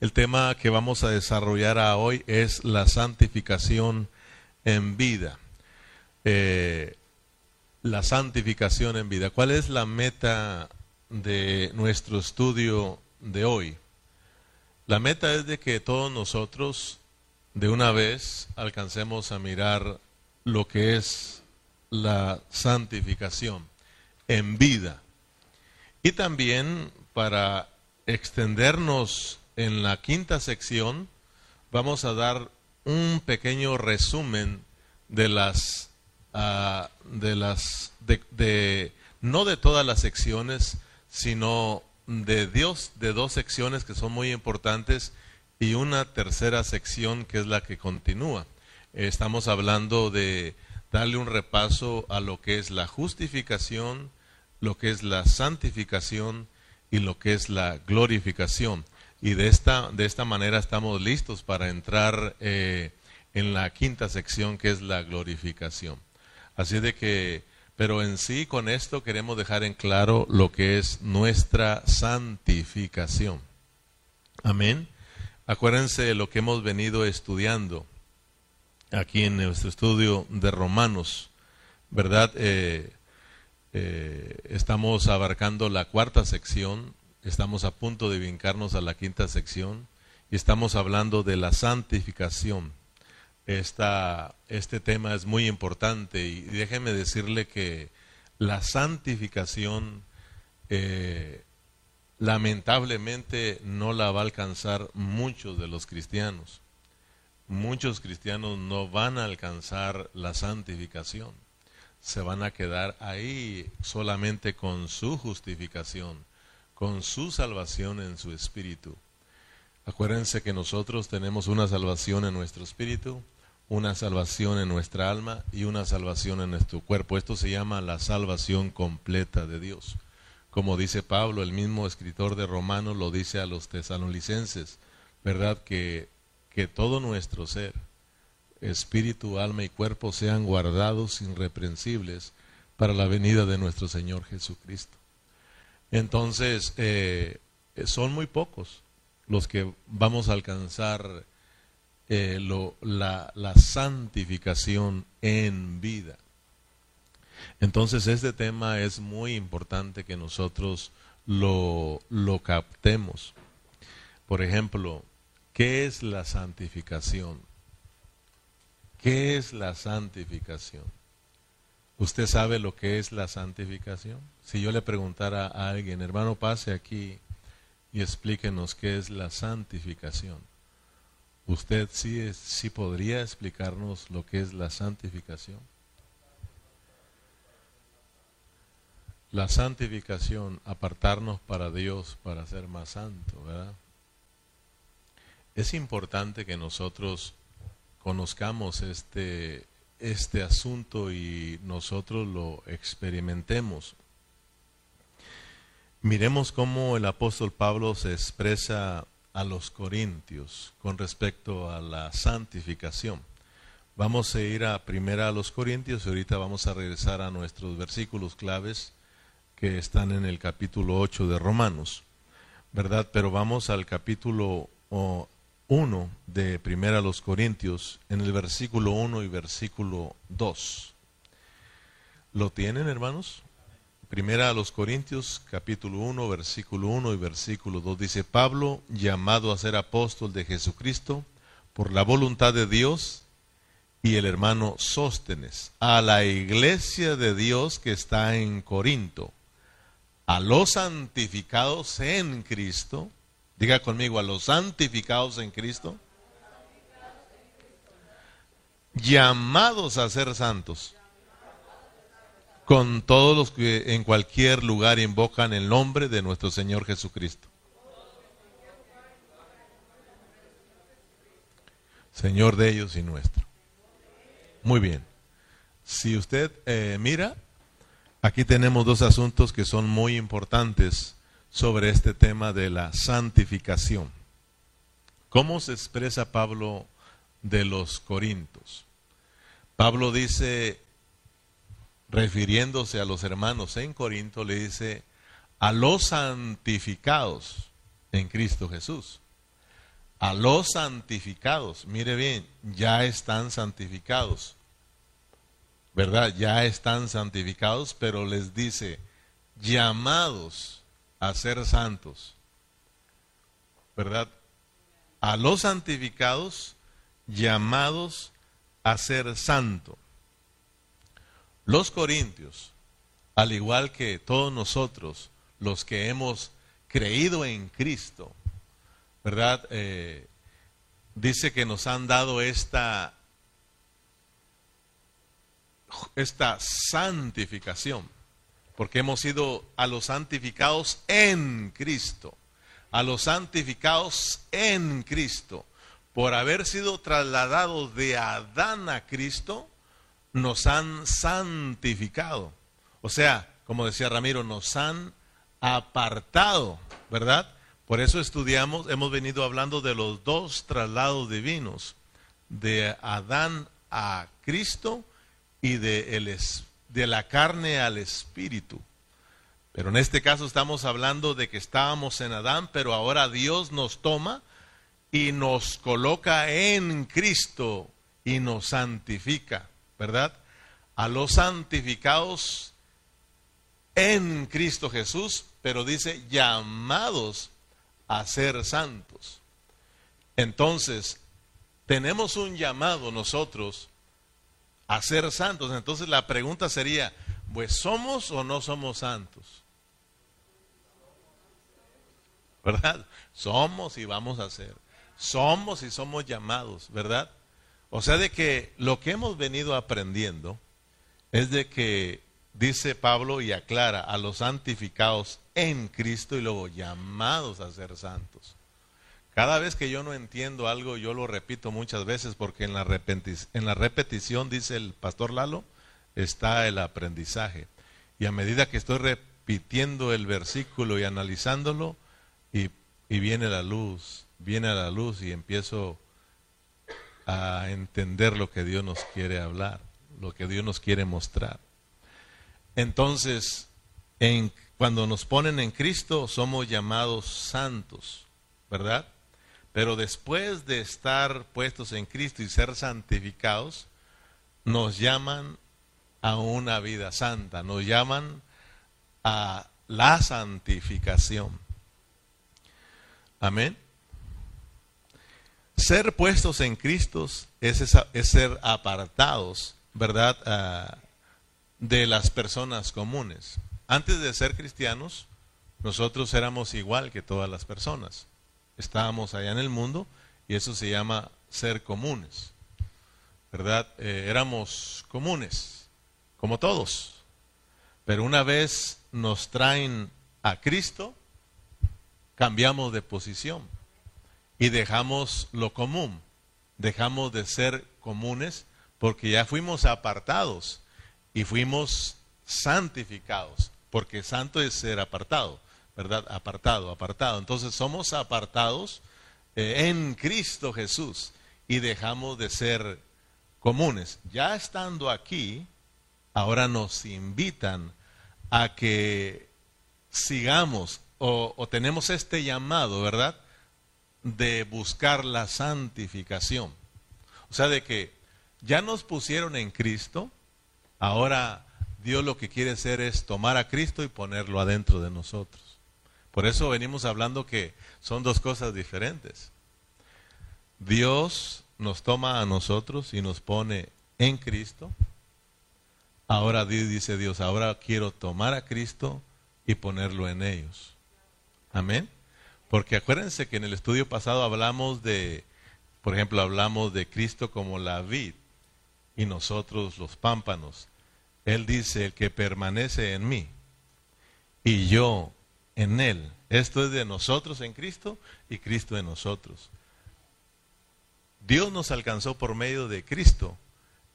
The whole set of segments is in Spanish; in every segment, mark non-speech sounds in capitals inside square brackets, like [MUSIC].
El tema que vamos a desarrollar hoy es la santificación en vida. Eh, la santificación en vida. ¿Cuál es la meta de nuestro estudio de hoy? La meta es de que todos nosotros de una vez alcancemos a mirar lo que es la santificación en vida. Y también para extendernos en la quinta sección, vamos a dar un pequeño resumen de las, las, de, no de todas las secciones, sino de Dios, de dos secciones que son muy importantes y una tercera sección que es la que continúa. Estamos hablando de darle un repaso a lo que es la justificación, lo que es la santificación y lo que es la glorificación. Y de esta, de esta manera estamos listos para entrar eh, en la quinta sección que es la glorificación. Así de que, pero en sí con esto queremos dejar en claro lo que es nuestra santificación. Amén. Acuérdense de lo que hemos venido estudiando aquí en nuestro estudio de Romanos, ¿verdad? Eh, eh, estamos abarcando la cuarta sección, estamos a punto de vincarnos a la quinta sección y estamos hablando de la santificación. Esta, este tema es muy importante y déjeme decirle que la santificación eh, lamentablemente no la va a alcanzar muchos de los cristianos. Muchos cristianos no van a alcanzar la santificación se van a quedar ahí solamente con su justificación, con su salvación en su espíritu. Acuérdense que nosotros tenemos una salvación en nuestro espíritu, una salvación en nuestra alma y una salvación en nuestro cuerpo. Esto se llama la salvación completa de Dios. Como dice Pablo, el mismo escritor de Romanos lo dice a los tesalonicenses, ¿verdad? Que, que todo nuestro ser, espíritu, alma y cuerpo sean guardados irreprensibles para la venida de nuestro Señor Jesucristo. Entonces, eh, son muy pocos los que vamos a alcanzar eh, la, la, santificación en vida. Entonces, este tema es muy importante que nosotros lo, lo captemos. Por ejemplo, ¿qué es la santificación? ¿Qué es la santificación? ¿Usted sabe lo que es la santificación? Si yo le preguntara a alguien, hermano, pase aquí y explíquenos qué es la santificación. ¿Usted sí, sí podría explicarnos lo que es la santificación? La santificación, apartarnos para Dios para ser más santo, ¿verdad? Es importante que nosotros conozcamos este, este asunto y nosotros lo experimentemos. Miremos cómo el apóstol Pablo se expresa a los corintios con respecto a la santificación. Vamos a ir a primera a los corintios y ahorita vamos a regresar a nuestros versículos claves que están en el capítulo 8 de Romanos, ¿verdad? Pero vamos al capítulo 1 de Primera a los Corintios, en el versículo 1 y versículo 2. ¿Lo tienen, hermanos? Primera a los Corintios, capítulo 1, versículo 1 y versículo 2. Dice, Pablo, llamado a ser apóstol de Jesucristo, por la voluntad de Dios, y el hermano Sóstenes, a la iglesia de Dios que está en Corinto, a los santificados en Cristo, Diga conmigo, a los santificados en Cristo, llamados a ser santos, con todos los que en cualquier lugar invocan el nombre de nuestro Señor Jesucristo. Señor de ellos y nuestro. Muy bien. Si usted eh, mira, aquí tenemos dos asuntos que son muy importantes sobre este tema de la santificación. ¿Cómo se expresa Pablo de los Corintios? Pablo dice, refiriéndose a los hermanos en Corinto, le dice, a los santificados en Cristo Jesús. a los santificados, mire bien, ya están santificados, ¿verdad? Ya están santificados, pero les dice, llamados a ser santos, ¿verdad? A los santificados, llamados a ser santo. Los corintios, al igual que todos nosotros, los que hemos creído en Cristo, ¿verdad? Eh, dice que nos han dado esta, esta santificación, porque hemos sido a los santificados en Cristo, a los santificados en Cristo, por haber sido trasladados de Adán a Cristo, nos han santificado. O sea, como decía Ramiro, nos han apartado, ¿verdad? Por eso estudiamos, hemos venido hablando de los dos traslados divinos, de Adán a Cristo y de, el, de la carne al espíritu. Pero en este caso estamos hablando de que estábamos en Adán, pero ahora Dios nos toma y nos coloca en Cristo y nos santifica, ¿verdad? A los santificados en Cristo Jesús, pero dice llamados a ser santos. Entonces, tenemos un llamado nosotros a ser santos. Entonces la pregunta sería, pues ¿somos o no somos santos? ¿Verdad? Somos y vamos a ser. Somos y somos llamados, ¿verdad? O sea, de que lo que hemos venido aprendiendo es de que dice Pablo y aclara a los santificados en Cristo y luego llamados a ser santos. Cada vez que yo no entiendo algo, yo lo repito muchas veces porque en la, en la repetición, dice el pastor Lalo, está el aprendizaje. Y a medida que estoy repitiendo el versículo y analizándolo, y, viene la luz, viene la luz y empiezo a entender lo que Dios nos quiere hablar, lo que Dios nos quiere mostrar. Entonces, en, cuando nos ponen en Cristo, somos llamados santos, ¿verdad? Pero después de estar puestos en Cristo y ser santificados, nos llaman a una vida santa, nos llaman a la santificación. Amén. Ser puestos en Cristo es, es ser apartados, ¿verdad? Ah, de las personas comunes. Antes de ser cristianos, nosotros éramos igual que todas las personas. Estábamos allá en el mundo y eso se llama ser comunes. ¿Verdad? Eh, éramos comunes, como todos. Pero una vez nos traen a Cristo, cambiamos de posición y dejamos lo común. Dejamos de ser comunes porque ya fuimos apartados y fuimos santificados, porque santo es ser apartado, ¿verdad? Apartado, apartado. Entonces somos apartados eh, en Cristo Jesús y dejamos de ser comunes. Ya estando aquí, ahora nos invitan a que sigamos o, o tenemos este llamado, ¿verdad? De buscar la santificación. O sea, de que ya nos pusieron en Cristo, Ahora Dios lo que quiere hacer es tomar a Cristo y ponerlo adentro de nosotros. Por eso venimos hablando que son dos cosas diferentes. Dios nos toma a nosotros y nos pone en Cristo. Ahora dice Dios, ahora quiero tomar a Cristo y ponerlo en ellos. Amén. Porque acuérdense que en el estudio pasado hablamos de, por ejemplo, hablamos de Cristo como la vid y nosotros los pámpanos. Él dice, el que permanece en mí y yo en él. Esto es de nosotros en Cristo y Cristo en nosotros. Dios nos alcanzó por medio de Cristo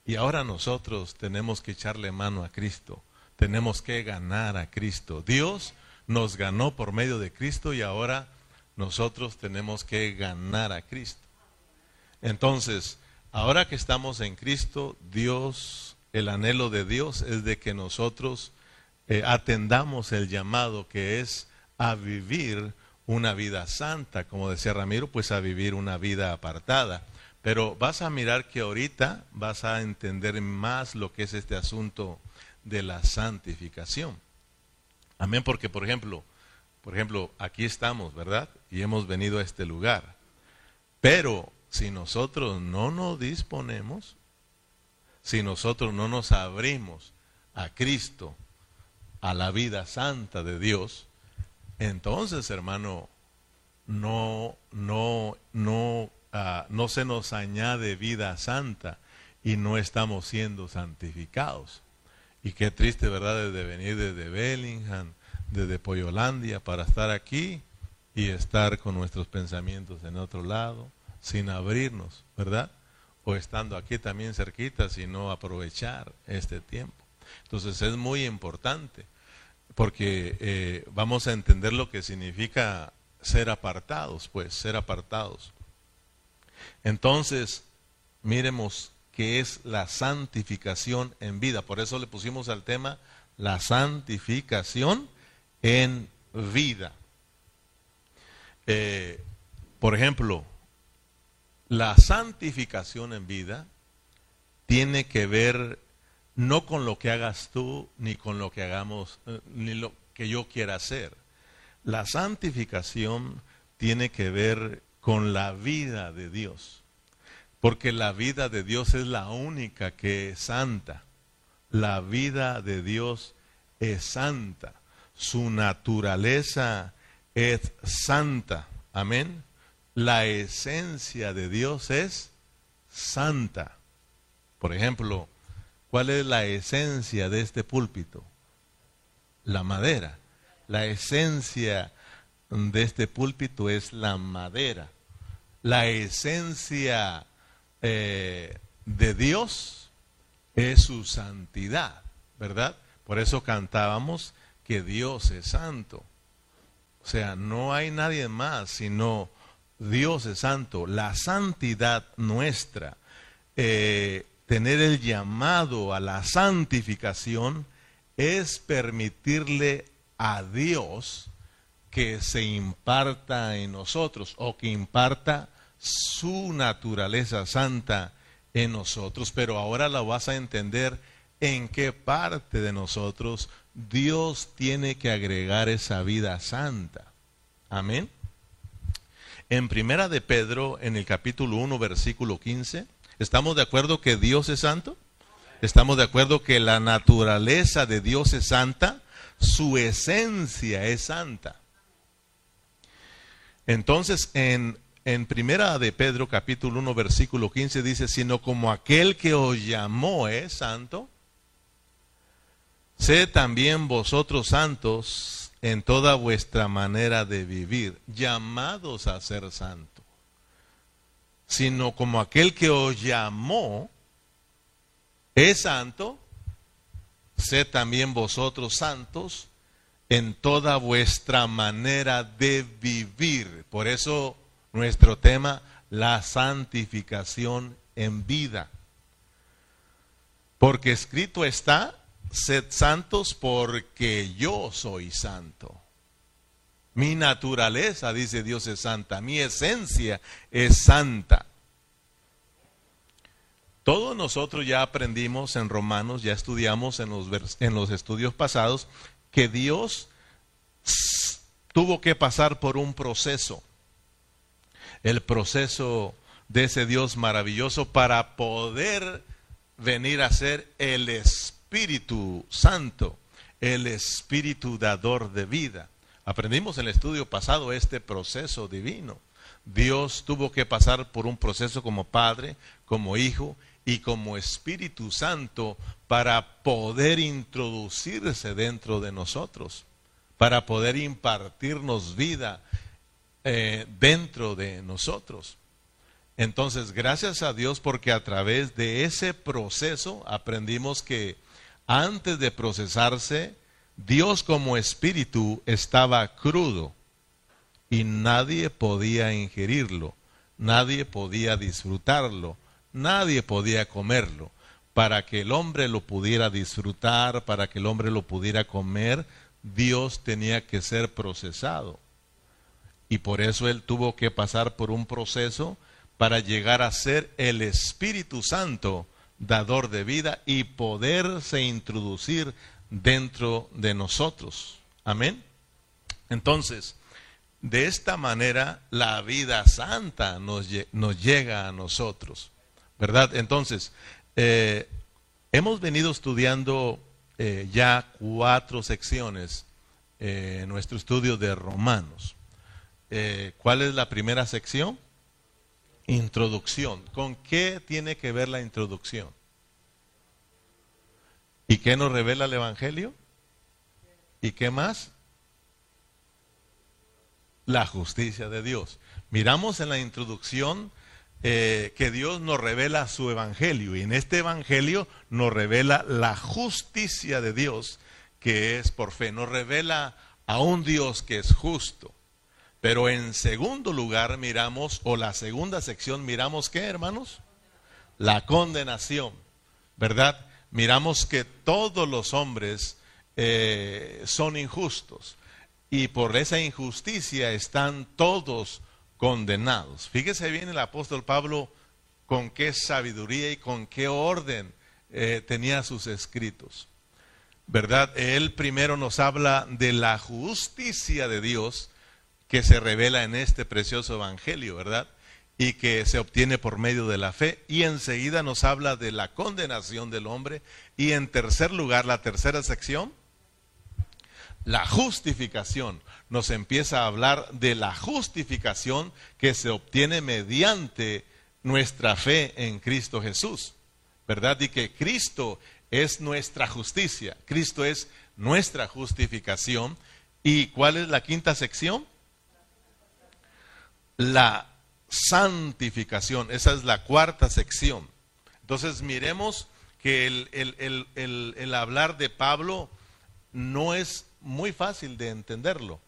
y ahora nosotros tenemos que echarle mano a Cristo. Tenemos que ganar a Cristo. Dios nos ganó por medio de Cristo y ahora nosotros tenemos que ganar a Cristo. Entonces, Ahora que estamos en Cristo, Dios, el anhelo de Dios es de que nosotros eh, atendamos el llamado que es a vivir una vida santa, como decía Ramiro, pues a vivir una vida apartada. Pero vas a mirar que ahorita vas a entender más lo que es este asunto de la santificación. Amén, porque por ejemplo, por ejemplo, aquí estamos, ¿verdad? Y hemos venido a este lugar. Pero si nosotros no nos disponemos, si nosotros no nos abrimos a Cristo, a la vida santa de Dios, entonces, hermano, no, no, no, ah, no se nos añade vida santa y no estamos siendo santificados. Y qué triste, ¿verdad?, de venir desde Bellingham, desde Poyolandia, para estar aquí y estar con nuestros pensamientos en otro lado, sin abrirnos, ¿verdad? O estando aquí también cerquita, sino aprovechar este tiempo. Entonces es muy importante porque eh, vamos a entender lo que significa ser apartados, pues, ser apartados. Entonces, miremos qué es la santificación en vida. Por eso le pusimos al tema la santificación en vida. Eh, por ejemplo, la santificación en vida tiene que ver no con lo que hagas tú, ni con lo que hagamos, eh, ni lo que yo quiera hacer. La santificación tiene que ver con la vida de Dios, porque la vida de Dios es la única que es santa. La vida de Dios es santa. Su naturaleza es santa. Amén. La esencia de Dios es santa. Por ejemplo, ¿Cuál es la esencia de este púlpito? La madera. La esencia de este púlpito es la madera. La esencia eh, de Dios es su santidad, ¿verdad? Por eso cantábamos que Dios es santo. O sea, no hay nadie más, sino Dios es santo. La santidad nuestra eh, tener el llamado a la santificación es permitirle a Dios que se imparta en nosotros o que imparta su naturaleza santa en nosotros. Pero ahora la vas a entender en qué parte de nosotros Dios tiene que agregar esa vida santa. Amén. En Primera de Pedro, en el capítulo 1, versículo 15, ¿Estamos de acuerdo que Dios es santo? ¿Estamos de acuerdo que la naturaleza de Dios es santa? Su esencia es santa. Entonces, en, en Primera de Pedro, capítulo 1, versículo 15, dice, sino como aquel que os llamó es santo, sé también vosotros santos en toda vuestra manera de vivir, llamados a ser santos sino como aquel que os llamó es santo, sed también vosotros santos en toda vuestra manera de vivir. Por eso nuestro tema, la santificación en vida. Porque escrito está, sed santos porque yo soy santo. Mi naturaleza, dice Dios, es santa. Mi esencia es santa. Todos nosotros ya aprendimos en Romanos, ya estudiamos en los, en los estudios pasados, que Dios tuvo que pasar por un proceso. El proceso de ese Dios maravilloso para poder venir a ser el Espíritu Santo, el Espíritu dador de vida. Aprendimos en el estudio pasado este proceso divino. Dios tuvo que pasar por un proceso como Padre, como Hijo y como Espíritu Santo para poder introducirse dentro de nosotros, para poder impartirnos vida eh, dentro de nosotros. Entonces, gracias a Dios porque a través de ese proceso aprendimos que antes de procesarse, Dios como espíritu estaba crudo y nadie podía ingerirlo, nadie podía disfrutarlo, nadie podía comerlo. Para que el hombre lo pudiera disfrutar, para que el hombre lo pudiera comer, Dios tenía que ser procesado. Y por eso Él tuvo que pasar por un proceso para llegar a ser el Espíritu Santo, dador de vida, y poderse introducir dentro de nosotros. Amén. Entonces, de esta manera la vida santa nos, llega a nosotros. ¿Verdad? Entonces, eh, hemos venido estudiando eh, ya cuatro secciones eh, en nuestro estudio de Romanos. ¿Cuál es la primera sección? Introducción. ¿Con qué tiene que ver la introducción? ¿Y qué nos revela el Evangelio? ¿Y qué más? La justicia de Dios. Miramos en la introducción eh, que Dios nos revela su evangelio y en este evangelio nos revela la justicia de Dios que es por fe, nos revela a un Dios que es justo. Pero en segundo lugar miramos, o la segunda sección miramos qué, hermanos? La condenación, ¿verdad? Miramos que todos los hombres eh, son injustos y por esa injusticia están todos condenados. Fíjese bien el apóstol Pablo con qué sabiduría y con qué orden eh, tenía sus escritos. ¿Verdad? Él primero nos habla de la justicia de Dios que se revela en este precioso evangelio, ¿verdad? Y que se obtiene por medio de la fe. Y enseguida nos habla de la condenación del hombre. Y en tercer lugar, la tercera sección, la justificación. Nos empieza a hablar de la justificación que se obtiene mediante nuestra fe en Cristo Jesús. ¿Verdad? Y que Cristo es nuestra justicia. Cristo es nuestra justificación. ¿Y cuál es la quinta sección? La santificación. Esa es la cuarta sección. Entonces miremos que el, el, el hablar de Pablo no es muy fácil de entenderlo.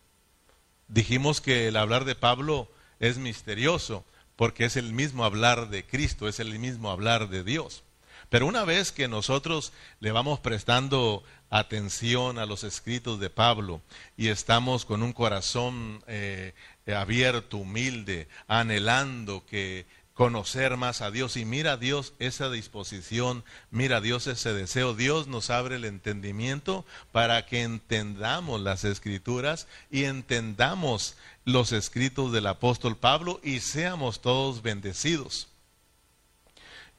Dijimos que el hablar de Pablo es misterioso porque es el mismo hablar de Cristo, es el mismo hablar de Dios. Pero una vez que nosotros le vamos prestando atención a los escritos de Pablo y estamos con un corazón eh, abierto, humilde, anhelando que conocer más a Dios y mira a Dios esa disposición, mira a Dios ese deseo. Dios nos abre el entendimiento para que entendamos las escrituras y entendamos los escritos del apóstol Pablo y seamos todos bendecidos.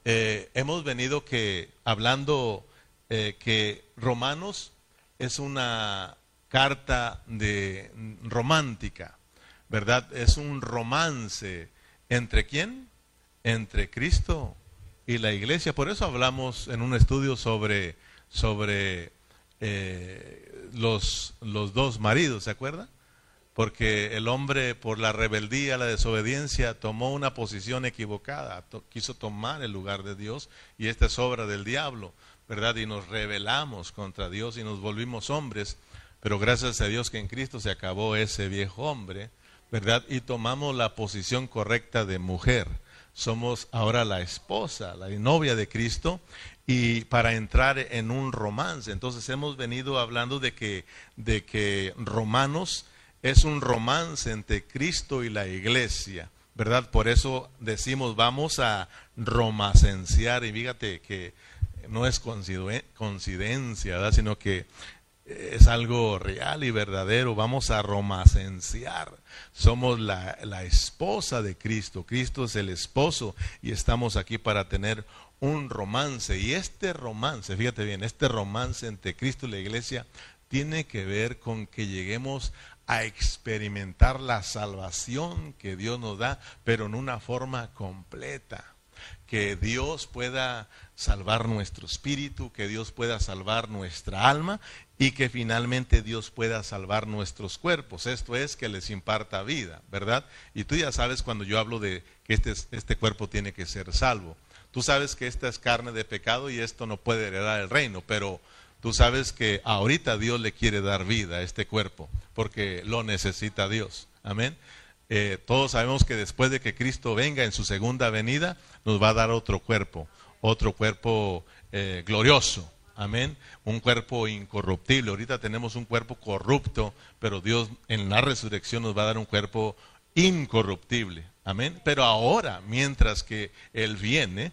Eh, hemos venido que hablando eh, que Romanos es una carta de romántica, ¿verdad? Es un romance entre quién? entre Cristo y la iglesia. Por eso hablamos en un estudio sobre, sobre eh, los, los dos maridos, ¿se acuerda? Porque el hombre por la rebeldía, la desobediencia, tomó una posición equivocada, quiso tomar el lugar de Dios y esta es obra del diablo, ¿verdad? Y nos rebelamos contra Dios y nos volvimos hombres, pero gracias a Dios que en Cristo se acabó ese viejo hombre, ¿verdad? Y tomamos la posición correcta de mujer somos ahora la esposa, la novia de Cristo, y para entrar en un romance. Entonces hemos venido hablando de que, de que Romanos es un romance entre Cristo y la iglesia, ¿verdad? Por eso decimos vamos a romacenciar, y fíjate que no es coincidencia, ¿verdad? sino que es algo real y verdadero. Vamos a romacenciar. Somos la, esposa de Cristo. Cristo es el esposo y estamos aquí para tener un romance. Y este romance, fíjate bien, este romance entre Cristo y la iglesia tiene que ver con que lleguemos a experimentar la salvación que Dios nos da, pero en una forma completa. Que Dios pueda salvar nuestro espíritu, que Dios pueda salvar nuestra alma y que finalmente Dios pueda salvar nuestros cuerpos. Esto es que les imparta vida, ¿verdad? Y tú ya sabes cuando yo hablo de que este, este cuerpo tiene que ser salvo. Tú sabes que esta es carne de pecado y esto no puede heredar el reino, pero tú sabes que ahorita Dios le quiere dar vida a este cuerpo porque lo necesita Dios. Amén. Eh, todos sabemos que después de que Cristo venga en su segunda venida, nos va a dar otro cuerpo, otro cuerpo eh, glorioso, Amén. Un cuerpo incorruptible. Ahorita tenemos un cuerpo corrupto, pero Dios en la resurrección nos va a dar un cuerpo incorruptible. Amén. Pero ahora, mientras que Él viene,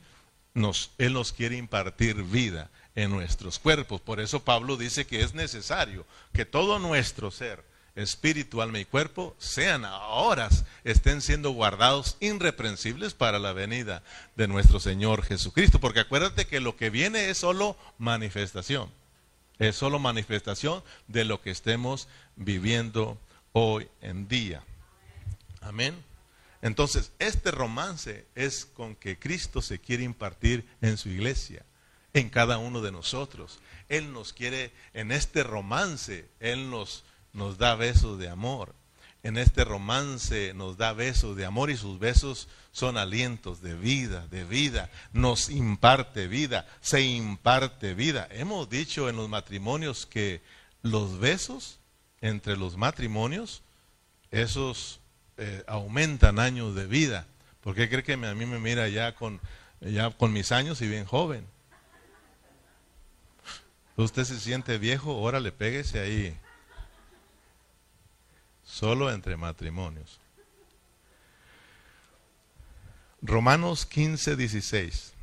Él nos quiere impartir vida en nuestros cuerpos. Por eso Pablo dice que es necesario que todo nuestro ser, espíritu, alma y cuerpo, sean ahora, estén siendo guardados irreprensibles para la venida de nuestro Señor Jesucristo. Porque acuérdate que lo que viene es solo manifestación. Es solo manifestación de lo que estemos viviendo hoy en día. Amén. Entonces, este romance es con que Cristo se quiere impartir en su iglesia, en cada uno de nosotros. Él nos quiere, en este romance, Él nos, nos da besos de amor. En este romance nos da besos de amor y sus besos son alientos de vida, de vida. Nos imparte vida, se imparte vida. Hemos dicho en los matrimonios que los besos entre los matrimonios, esos eh, aumentan años de vida. ¿Por qué cree que a mí me mira ya con, ya con mis años y bien joven? Usted se siente viejo, ahora le péguese ahí. Solo entre matrimonios. Romanos 15, 16.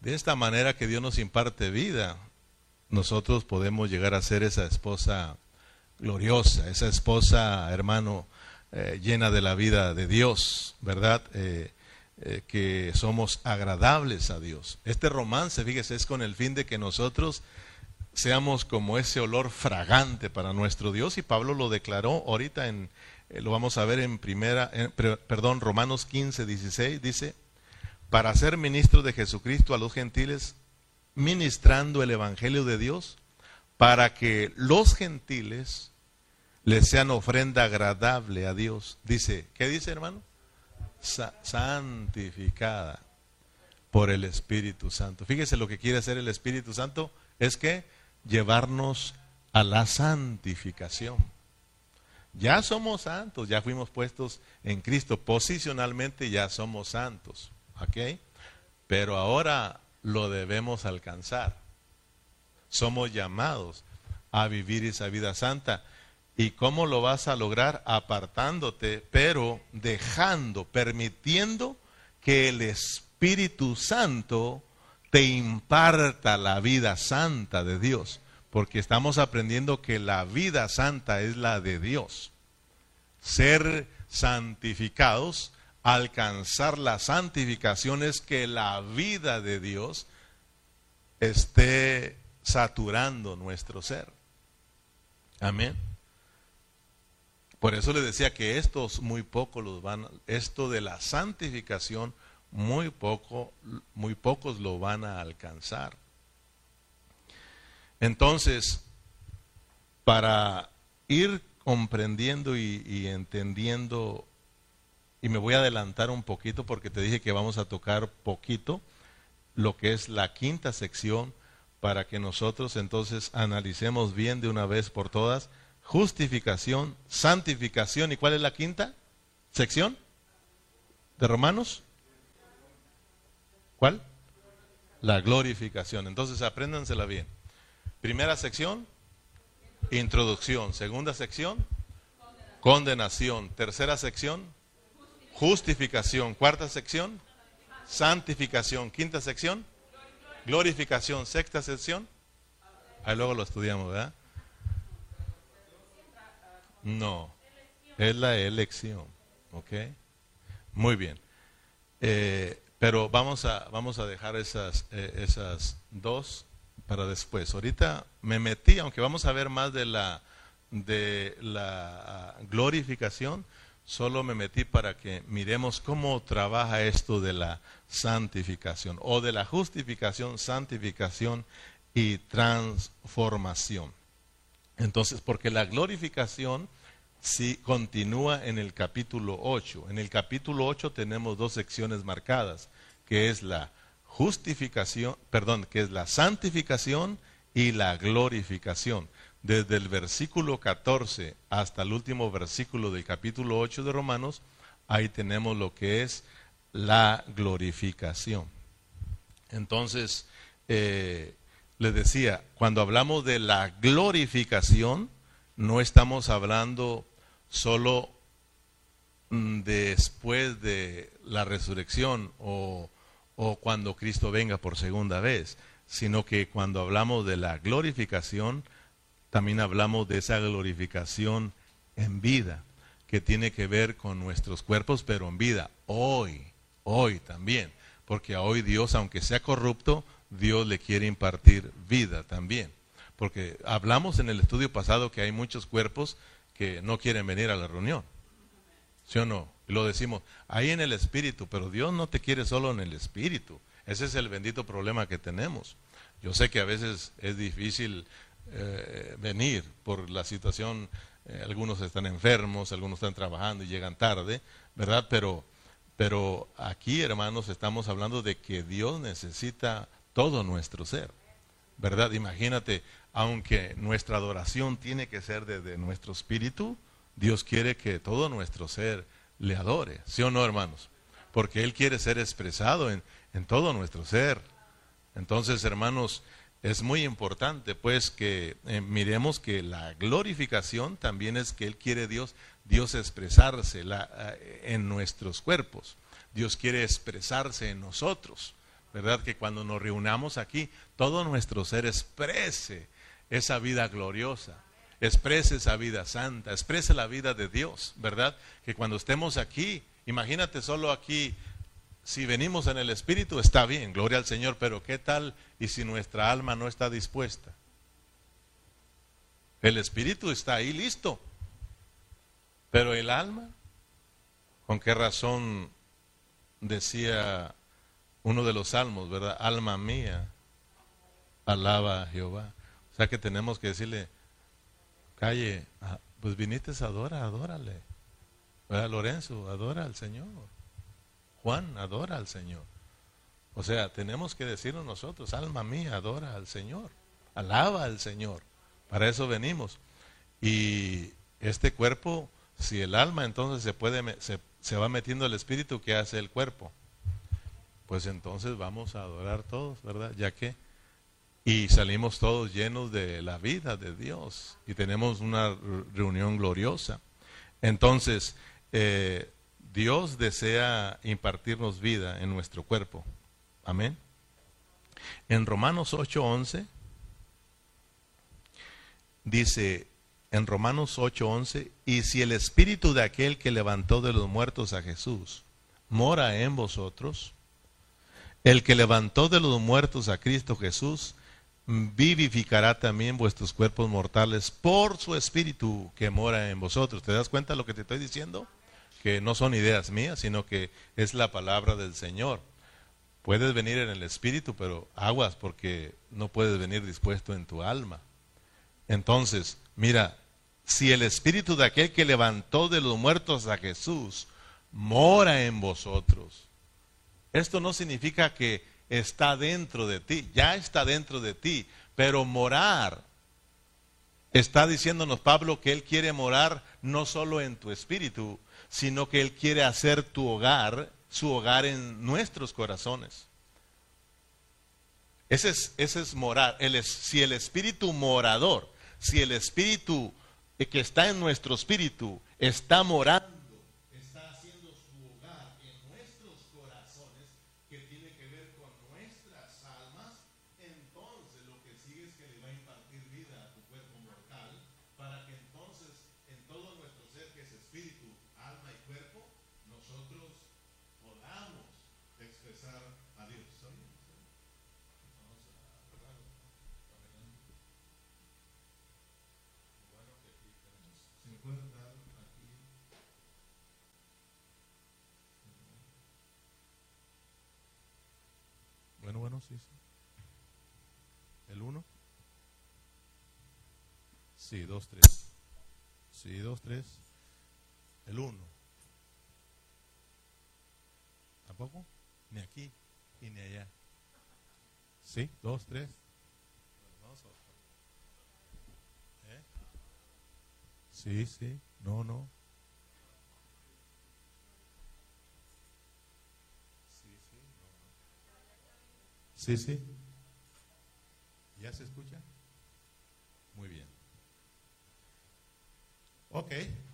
De esta manera que Dios nos imparte vida, nosotros podemos llegar a ser esa esposa gloriosa, esa esposa, hermano, eh, llena de la vida de Dios, ¿verdad? Eh, eh, que somos agradables a Dios. Este romance, fíjese, es con el fin de que nosotros seamos como ese olor fragante para nuestro Dios y Pablo lo declaró ahorita en lo vamos a ver en primera perdón, Romanos 15, 16 dice, para ser ministro de Jesucristo a los gentiles ministrando el evangelio de Dios para que los gentiles les sean ofrenda agradable a Dios. Dice, ¿qué dice hermano? santificada por el Espíritu Santo. Fíjese lo que quiere hacer el Espíritu Santo es que llevarnos a la santificación. Ya somos santos, ya fuimos puestos en Cristo, posicionalmente ya somos santos, ¿ok? Pero ahora lo debemos alcanzar. Somos llamados a vivir esa vida santa. ¿Y cómo lo vas a lograr? Apartándote, pero dejando, permitiendo que el Espíritu Santo te imparta la vida santa de Dios. Porque estamos aprendiendo que la vida santa es la de Dios. Ser santificados, alcanzar la santificación es que la vida de Dios esté saturando nuestro ser. Amén. Por eso le decía que estos muy pocos los van, esto de la santificación, muy poco, muy pocos lo van a alcanzar. Entonces, para ir comprendiendo y, entendiendo, y me voy a adelantar un poquito porque te dije que vamos a tocar poquito lo que es la quinta sección para que nosotros entonces analicemos bien de una vez por todas justificación, santificación. ¿Y cuál es la quinta sección de Romanos? ¿Cuál? La glorificación. Entonces apréndansela bien. Primera sección, introducción. Segunda sección, condenación. Tercera sección, justificación. Cuarta sección, santificación. Quinta sección, glorificación. Sexta sección, ahí luego lo estudiamos, ¿verdad? No, es la elección. ¿Ok? Muy bien. Eh, pero vamos a, vamos a dejar esas, eh, esas dos para después. Ahorita me metí, aunque vamos a ver más de la, de la glorificación, solo me metí para que miremos cómo trabaja esto de la santificación o de la justificación, santificación y transformación. Entonces, porque la glorificación sí continúa en el capítulo 8. En el capítulo 8 tenemos dos secciones marcadas, que es la justificación, perdón, que es la santificación y la glorificación. Desde el versículo 14 hasta el último versículo del capítulo 8 de Romanos, ahí tenemos lo que es la glorificación. Entonces, eh, le decía, cuando hablamos de la glorificación, no estamos hablando solo mm, después de la resurrección o, o cuando Cristo venga por segunda vez, sino que cuando hablamos de la glorificación, también hablamos de esa glorificación en vida, que tiene que ver con nuestros cuerpos, pero en vida, hoy, hoy también, porque hoy Dios, aunque sea corrupto, Dios le quiere impartir vida también. Porque hablamos en el estudio pasado que hay muchos cuerpos que no quieren venir a la reunión. ¿Sí o no? Y lo decimos, ahí en el espíritu, pero Dios no te quiere solo en el espíritu. Ese es el bendito problema que tenemos. Yo sé que a veces es difícil eh, venir por la situación, eh, algunos están enfermos, algunos están trabajando y llegan tarde, ¿verdad? Pero, pero aquí, hermanos, estamos hablando de que Dios necesita todo nuestro ser, ¿verdad? Imagínate, aunque nuestra adoración tiene que ser desde nuestro espíritu, Dios quiere que todo nuestro ser le adore, ¿sí o no, hermanos? Porque Él quiere ser expresado en, en todo nuestro ser. Entonces, hermanos, es muy importante pues que eh, miremos que la glorificación también es que Él quiere Dios, Dios expresarse eh, en nuestros cuerpos. Dios quiere expresarse en nosotros. ¿Verdad? Que cuando nos reunamos aquí, todo nuestro ser exprese esa vida gloriosa, exprese esa vida santa, exprese la vida de Dios, ¿verdad? Que cuando estemos aquí, imagínate solo aquí si venimos en el Espíritu, está bien, gloria al Señor, pero ¿qué tal y si nuestra alma no está dispuesta? El Espíritu está ahí listo, pero el alma, ¿con qué razón decía uno de los salmos, verdad? Alma mía, alaba a Jehová. O sea que tenemos que decirle, calle, ah, pues viniste a adorar, adórale. ¿Verdad, Lorenzo? Adora al Señor. Juan adora al Señor. O sea, tenemos que decirnos nosotros, alma mía, adora al Señor, alaba al Señor. Para eso venimos. Y este cuerpo, si el alma entonces se puede, se, se va metiendo el espíritu, ¿qué hace el cuerpo? Pues entonces vamos a adorar todos, ¿verdad? Ya que y salimos todos llenos de la vida de Dios y tenemos una reunión gloriosa. Entonces, eh, Dios desea impartirnos vida en nuestro cuerpo. Amén. En Romanos 8:11 dice, en Romanos 8:11, y si el espíritu de aquel que levantó de los muertos a Jesús mora en vosotros, el que levantó de los muertos a Cristo Jesús, vivificará también vuestros cuerpos mortales por su espíritu que mora en vosotros. ¿Te das cuenta de lo que te estoy diciendo? que no son ideas mías, sino que es la palabra del Señor. Puedes venir en el espíritu, pero aguas porque no puedes venir dispuesto en tu alma. Entonces, mira, si el espíritu de aquel que levantó de los muertos a Jesús mora en vosotros, esto no significa que está dentro de ti, ya está dentro de ti, pero morar, está diciéndonos Pablo que Él quiere morar no solo en tu espíritu, sino que Él quiere hacer tu hogar, su hogar en nuestros corazones. Ese es, ese es morar. si el espíritu morador, si el espíritu que está en nuestro espíritu está morando ¿El 1? Sí, 2, 3. Sí, 2, 3. El 1. ¿Tampoco? Ni aquí ni allá. Sí, 2, 3. ¿Eh? Sí, sí. No, no. Sí, sí. ¿Ya se escucha? Muy bien. Ok,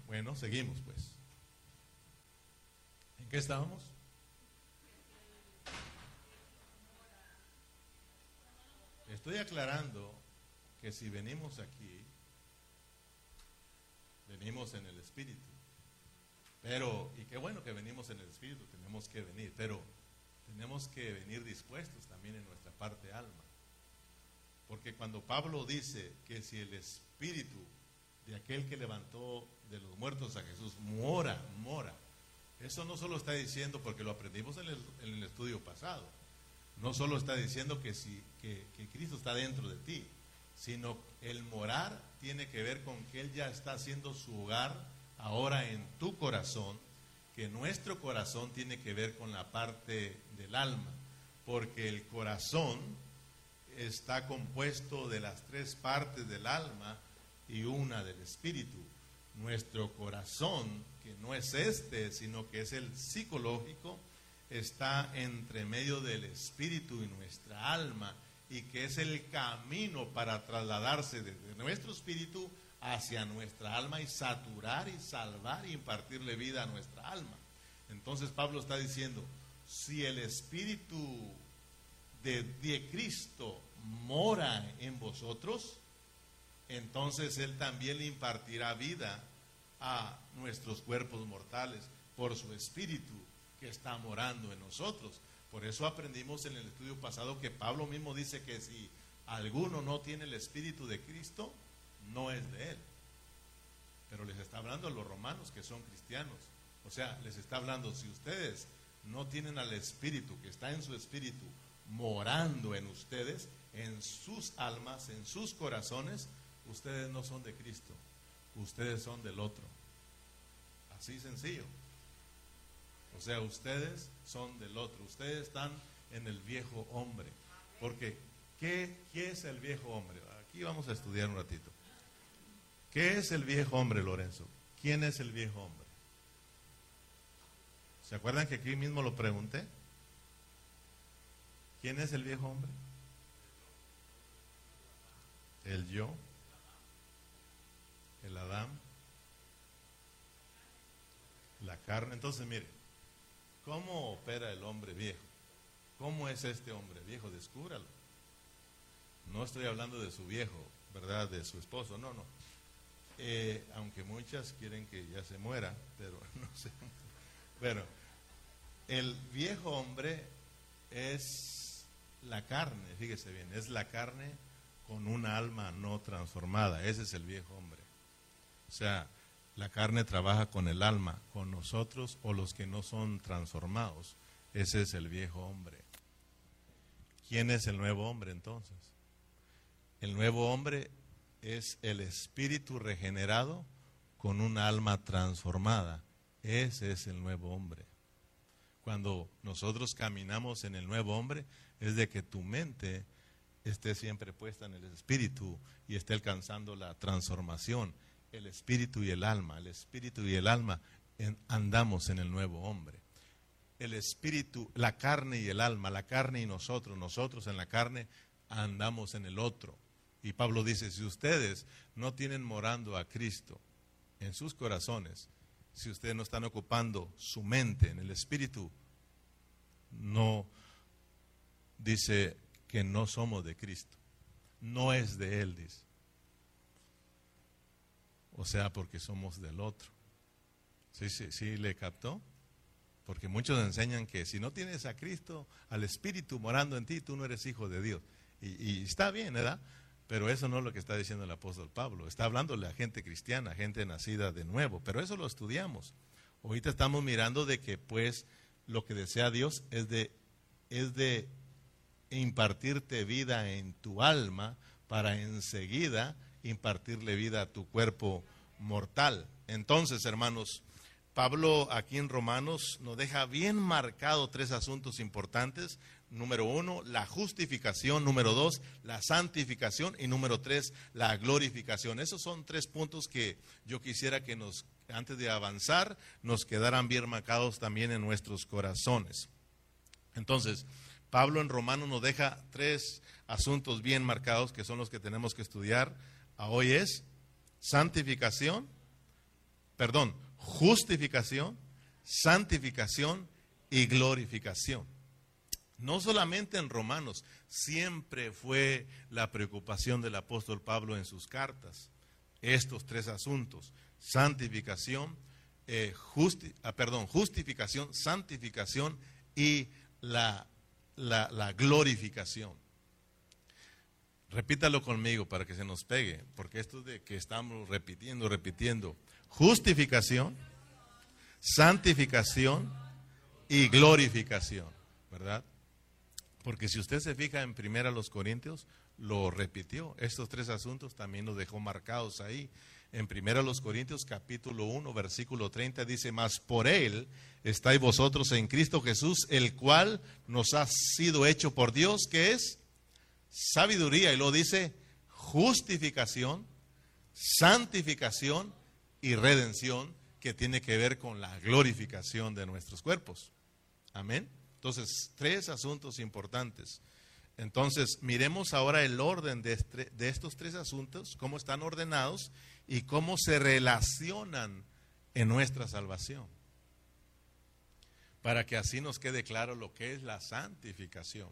bueno, seguimos pues. ¿En qué estábamos? Estoy aclarando que si venimos aquí, venimos en el Espíritu. Pero, y qué bueno que venimos en el Espíritu, tenemos que venir, pero tenemos que venir dispuestos también en nuestra parte alma. Porque cuando Pablo dice que si el Espíritu de aquel que levantó de los muertos a Jesús mora, mora, eso no solo está diciendo, porque lo aprendimos en el, estudio pasado, no solo está diciendo que, si, que, que Cristo está dentro de ti, sino el morar tiene que ver con que Él ya está haciendo su hogar ahora en tu corazón, que nuestro corazón tiene que ver con la parte del alma, porque el corazón está compuesto de las tres partes del alma y una del espíritu. Nuestro corazón, que no es este, sino que es el psicológico, está entre medio del espíritu y nuestra alma y que es el camino para trasladarse desde nuestro espíritu hacia nuestra alma y saturar y salvar y impartirle vida a nuestra alma. Entonces Pablo está diciendo, si el espíritu de, de Cristo mora en vosotros, entonces Él también le impartirá vida a nuestros cuerpos mortales por su espíritu que está morando en nosotros. Por eso aprendimos en el estudio pasado que Pablo mismo dice que si alguno no tiene el Espíritu de Cristo, no es de él. Pero les está hablando a los romanos que son cristianos. O sea, les está hablando, si ustedes no tienen al Espíritu que está en su Espíritu morando en ustedes, en sus almas, en sus corazones, ustedes no son de Cristo, ustedes son del otro. Así sencillo. O sea, ustedes son del otro, ustedes están en el viejo hombre. Porque, ¿qué, ¿qué es el viejo hombre? Aquí vamos a estudiar un ratito. ¿Qué es el viejo hombre, Lorenzo? ¿Quién es el viejo hombre? ¿Se acuerdan que aquí mismo lo pregunté? ¿Quién es el viejo hombre? El yo, el Adán, la carne. Entonces, mire, ¿Cómo opera el hombre viejo? ¿Cómo es este hombre viejo? Descúbralo. No estoy hablando de su viejo, ¿verdad? De su esposo, no, no. Eh, aunque muchas quieren que ya se muera, pero [LAUGHS] no sé. Pero el viejo hombre es la carne, fíjese bien, es la carne con una alma no transformada. Ese es el viejo hombre. O sea, la carne trabaja con el alma, con nosotros o los que no son transformados. Ese es el viejo hombre. ¿Quién es el nuevo hombre entonces? El nuevo hombre es el espíritu regenerado con un alma transformada. Ese es el nuevo hombre. Cuando nosotros caminamos en el nuevo hombre, es de que tu mente esté siempre puesta en el espíritu y esté alcanzando la transformación el espíritu y el alma. El espíritu y el alma andamos en el nuevo hombre. El espíritu, la carne y el alma, la carne y nosotros, nosotros en la carne andamos en el otro. Y Pablo dice, si ustedes no tienen morando a Cristo en sus corazones, si ustedes no están ocupando su mente en el espíritu, no dice que no somos de Cristo. No es de Él, dice o sea, porque somos del otro. ¿Sí, sí, sí le captó? Porque muchos enseñan que si no tienes a Cristo, al Espíritu morando en ti, tú no eres hijo de Dios. Y, está bien, ¿verdad? Pero eso no es lo que está diciendo el apóstol Pablo. Está hablándole a gente cristiana, gente nacida de nuevo. Pero eso lo estudiamos. Ahorita estamos mirando de que pues lo que desea Dios es de, es de impartirte vida en tu alma para enseguida impartirle vida a tu cuerpo mortal. Entonces, hermanos, Pablo aquí en Romanos nos deja bien marcado tres asuntos importantes. Número uno, la justificación. Número dos, la santificación. Y número tres, la glorificación. Esos son tres puntos que yo quisiera que nos, antes de avanzar, nos quedaran bien marcados también en nuestros corazones. Entonces, Pablo en Romanos nos deja tres asuntos bien marcados que son los que tenemos que estudiar hoy es santificación, perdón, justificación, santificación y glorificación. No solamente en Romanos, siempre fue la preocupación del apóstol Pablo en sus cartas. Estos tres asuntos, santificación, eh, ah, perdón, justificación, santificación y la, la glorificación. Repítalo conmigo para que se nos pegue, porque esto de que estamos repitiendo, repitiendo. Justificación, santificación y glorificación, ¿verdad? Porque si usted se fija en primera los Corintios, lo repitió. Estos tres asuntos también los dejó marcados ahí. En primera los Corintios capítulo 1 versículo 30 dice, mas por él estáis vosotros en Cristo Jesús, el cual nos ha sido hecho por Dios, que es sabiduría. Y lo dice justificación, santificación y redención, que tiene que ver con la glorificación de nuestros cuerpos. Amén. Entonces, tres asuntos importantes. Entonces, miremos ahora el orden de, de, estos tres asuntos, cómo están ordenados y cómo se relacionan en nuestra salvación. Para que así nos quede claro lo que es la santificación.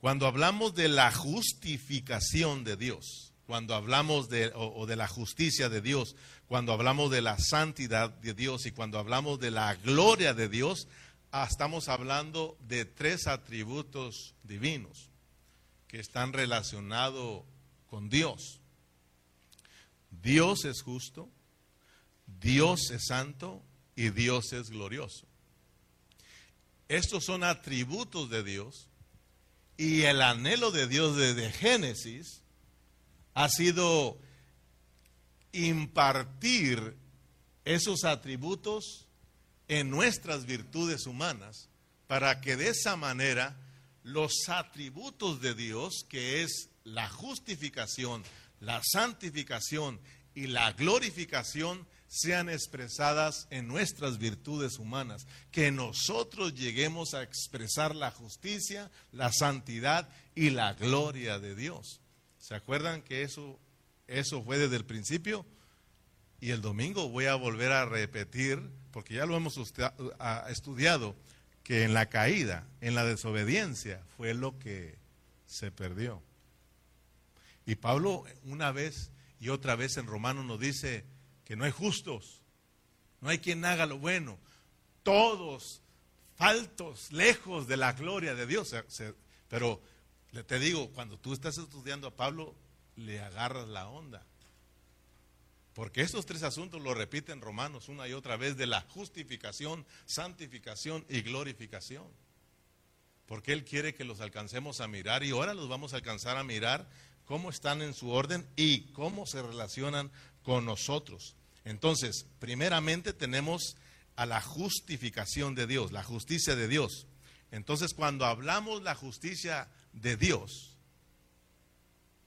Cuando hablamos de la justificación de Dios, cuando hablamos de, o, de la justicia de Dios, cuando hablamos de la santidad de Dios y cuando hablamos de la gloria de Dios, ah, estamos hablando de tres atributos divinos que están relacionados con Dios. Dios es justo, Dios es santo y Dios es glorioso. Estos son atributos de Dios y el anhelo de Dios desde Génesis ha sido impartir esos atributos en nuestras virtudes humanas para que de esa manera los atributos de Dios, que es la justificación, la santificación y la glorificación, sean expresadas en nuestras virtudes humanas, que nosotros lleguemos a expresar la justicia, la santidad y la gloria de Dios. ¿Se acuerdan que eso, eso fue desde el principio? Y el domingo voy a volver a repetir, porque ya lo hemos estudiado, que en la caída, en la desobediencia, fue lo que se perdió. Y Pablo una vez y otra vez en Romanos nos dice que no hay justos, no hay quien haga lo bueno, todos faltos, lejos de la gloria de Dios. Pero te digo, cuando tú estás estudiando a Pablo, le agarras la onda. Porque estos tres asuntos lo repiten Romanos una y otra vez de la justificación, santificación y glorificación. Porque Él quiere que los alcancemos a mirar y ahora los vamos a alcanzar a mirar cómo están en su orden y cómo se relacionan con nosotros. Entonces, primeramente tenemos a la justificación de Dios, la justicia de Dios. Entonces, cuando hablamos la justicia de Dios,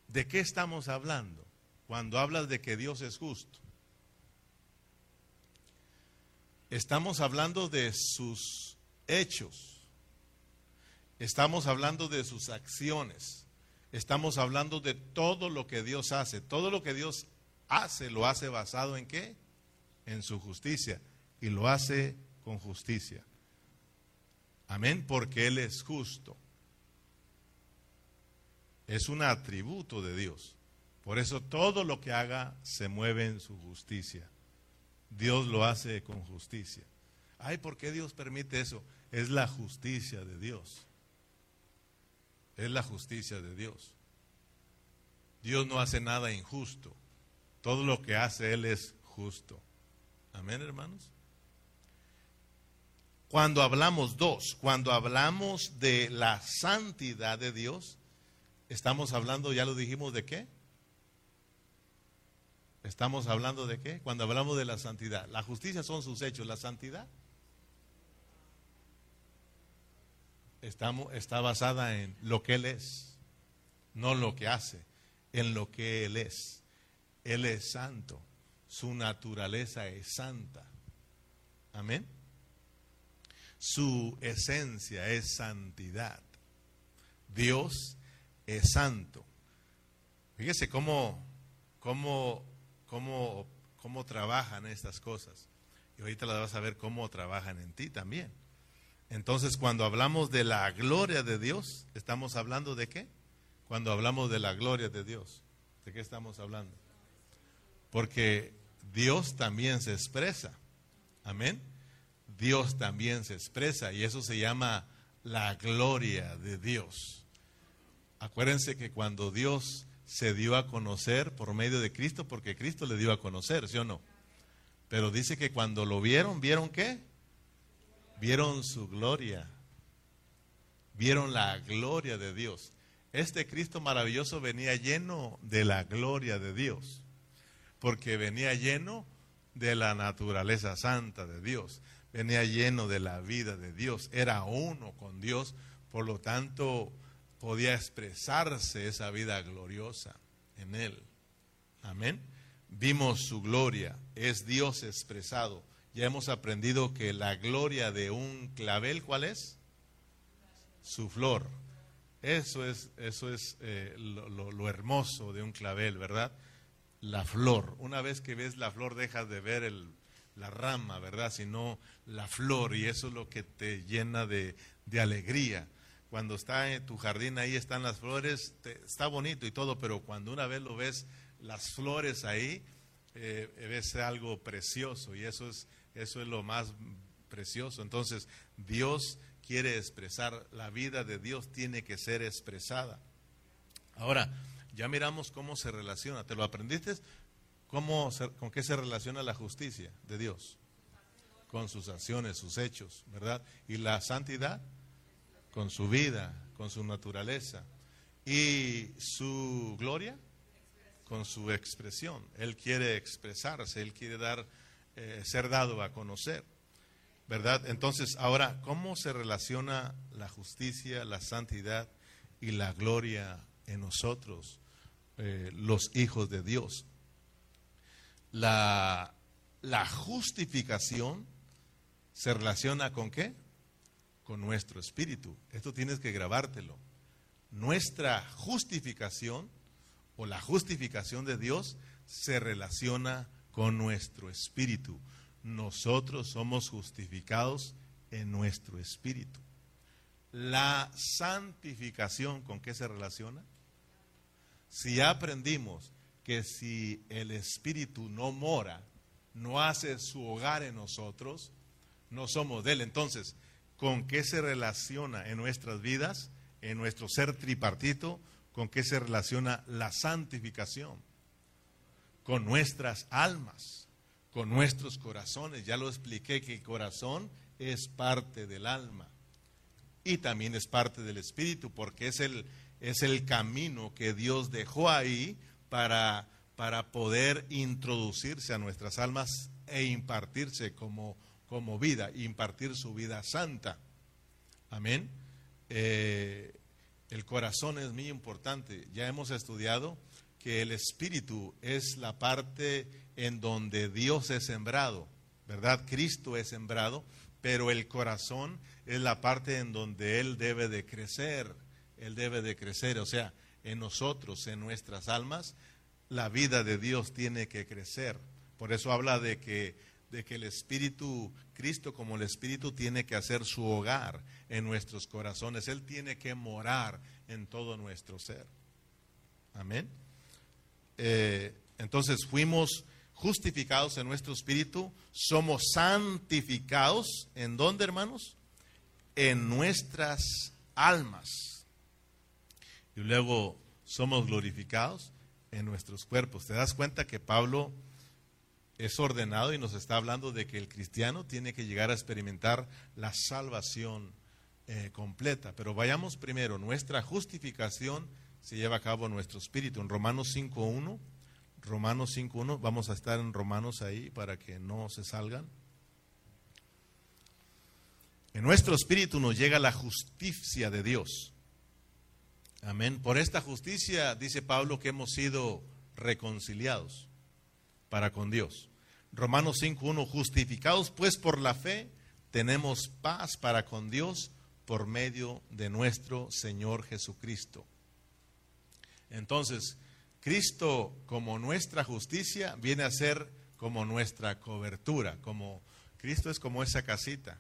¿de qué estamos hablando? Cuando hablas de que Dios es justo. Estamos hablando de sus hechos. Estamos hablando de sus acciones. Estamos hablando de todo lo que Dios hace. Todo lo que Dios hace lo hace basado en qué? En su justicia. Y lo hace con justicia. Amén, porque Él es justo. Es un atributo de Dios. Por eso todo lo que haga se mueve en su justicia. Dios lo hace con justicia. Ay, ¿por qué Dios permite eso? Es la justicia de Dios. Es la justicia de Dios. Dios no hace nada injusto. Todo lo que hace Él es justo. Amén, hermanos. Cuando hablamos dos, cuando hablamos de la santidad de Dios, estamos hablando, ya lo dijimos, de qué? Estamos hablando de qué? Cuando hablamos de la santidad. La justicia son sus hechos, la santidad estamos, está basada en lo que Él es, no lo que hace, en lo que Él es. Él es santo, su naturaleza es santa. Amén su esencia es santidad. Dios es santo. Fíjese cómo, cómo, cómo, cómo trabajan estas cosas. Y ahorita las vas a ver cómo trabajan en ti también. Entonces, cuando hablamos de la gloria de Dios, ¿estamos hablando de qué? Cuando hablamos de la gloria de Dios, ¿de qué estamos hablando? Porque Dios también se expresa. Amén. Dios también se expresa y eso se llama la gloria de Dios. Acuérdense que cuando Dios se dio a conocer por medio de Cristo, porque Cristo le dio a conocer, ¿sí o no? Pero dice que cuando lo vieron, ¿vieron qué? Vieron su gloria. Vieron la gloria de Dios. Este Cristo maravilloso venía lleno de la gloria de Dios, porque venía lleno de la naturaleza santa de Dios venía lleno de la vida de Dios, era uno con Dios, por lo tanto podía expresarse esa vida gloriosa en él. Amén. Vimos su gloria, es Dios expresado. Ya hemos aprendido que la gloria de un clavel, ¿cuál es? Su flor. Eso es, eso es eh, lo, hermoso de un clavel, ¿verdad? La flor. Una vez que ves la flor, dejas de ver la rama, ¿verdad? Sino la flor y eso es lo que te llena de, alegría. Cuando está en tu jardín, ahí están las flores, está bonito y todo, pero cuando una vez lo ves, las flores ahí, eh, ves algo precioso y eso es, eso es lo más precioso. Entonces, Dios quiere expresar, la vida de Dios tiene que ser expresada. Ahora, ya miramos cómo se relaciona. ¿Te lo aprendiste? ¿Cómo, ¿Con qué se relaciona la justicia de Dios? Con sus acciones, sus hechos, ¿verdad? Y la santidad con su vida, con su naturaleza. Y su gloria con su expresión. Él quiere expresarse, él quiere dar, eh, ser dado a conocer. ¿Verdad? Entonces, ahora, ¿cómo se relaciona la justicia, la santidad y la gloria en nosotros, eh, los hijos de Dios? la, justificación se relaciona con qué? Con nuestro espíritu. Esto tienes que grabártelo. Nuestra justificación o la justificación de Dios se relaciona con nuestro espíritu. Nosotros somos justificados en nuestro espíritu. La santificación, ¿con qué se relaciona? Si aprendimos que si el Espíritu no mora, no hace su hogar en nosotros, no somos de Él. Entonces, ¿con qué se relaciona en nuestras vidas, en nuestro ser tripartito? ¿Con qué se relaciona la santificación? Con nuestras almas, con nuestros corazones. Ya lo expliqué que el corazón es parte del alma y también es parte del espíritu porque es el, es el camino que Dios dejó ahí para, para poder introducirse a nuestras almas e impartirse como, como vida, impartir su vida santa. Amén. Eh, el corazón es muy importante. Ya hemos estudiado que el espíritu es la parte en donde Dios es sembrado, ¿verdad? Cristo es sembrado, pero el corazón es la parte en donde Él debe de crecer, Él debe de crecer, o sea, en nosotros, en nuestras almas, la vida de Dios tiene que crecer. Por eso habla de que, de que el Espíritu, Cristo como el Espíritu tiene que hacer su hogar en nuestros corazones. Él tiene que morar en todo nuestro ser. Amén. Eh, entonces fuimos justificados en nuestro espíritu, somos santificados. ¿En dónde, hermanos? En nuestras almas. Y luego somos glorificados en nuestros cuerpos. ¿Te das cuenta que Pablo es ordenado y nos está hablando de que el cristiano tiene que llegar a experimentar la salvación eh, completa? Pero vayamos primero, nuestra justificación se lleva a cabo en nuestro espíritu. En Romanos 5.1, Romanos 5.1, vamos a estar en Romanos ahí para que no se salgan. En nuestro espíritu nos llega la justicia de Dios. Amén. Por esta justicia, dice Pablo, que hemos sido reconciliados para con Dios. Romanos 5.1, justificados pues por la fe, tenemos paz para con Dios por medio de nuestro Señor Jesucristo. Entonces, Cristo como nuestra justicia viene a ser como nuestra cobertura, como Cristo es como esa casita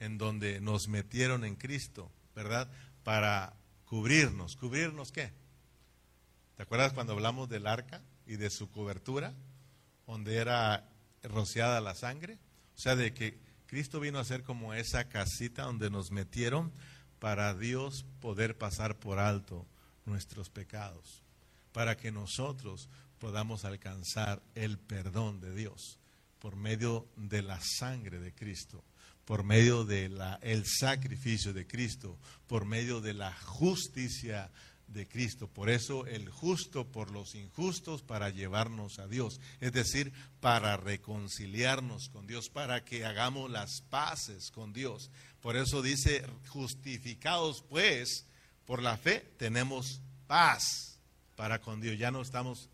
en donde nos metieron en Cristo, ¿verdad? Para cubrirnos. ¿Cubrirnos qué? ¿Te acuerdas cuando hablamos del arca y de su cobertura? Donde era rociada la sangre. O sea, de que Cristo vino a ser como esa casita donde nos metieron para Dios poder pasar por alto nuestros pecados, para que nosotros podamos alcanzar el perdón de Dios por medio de la sangre de Cristo, por medio del el sacrificio de Cristo, por medio de la justicia de Cristo. Por eso el justo por los injustos para llevarnos a Dios. Es decir, para reconciliarnos con Dios, para que hagamos las paces con Dios. Por eso dice, justificados pues por la fe, tenemos paz para con Dios. Ya no estamos,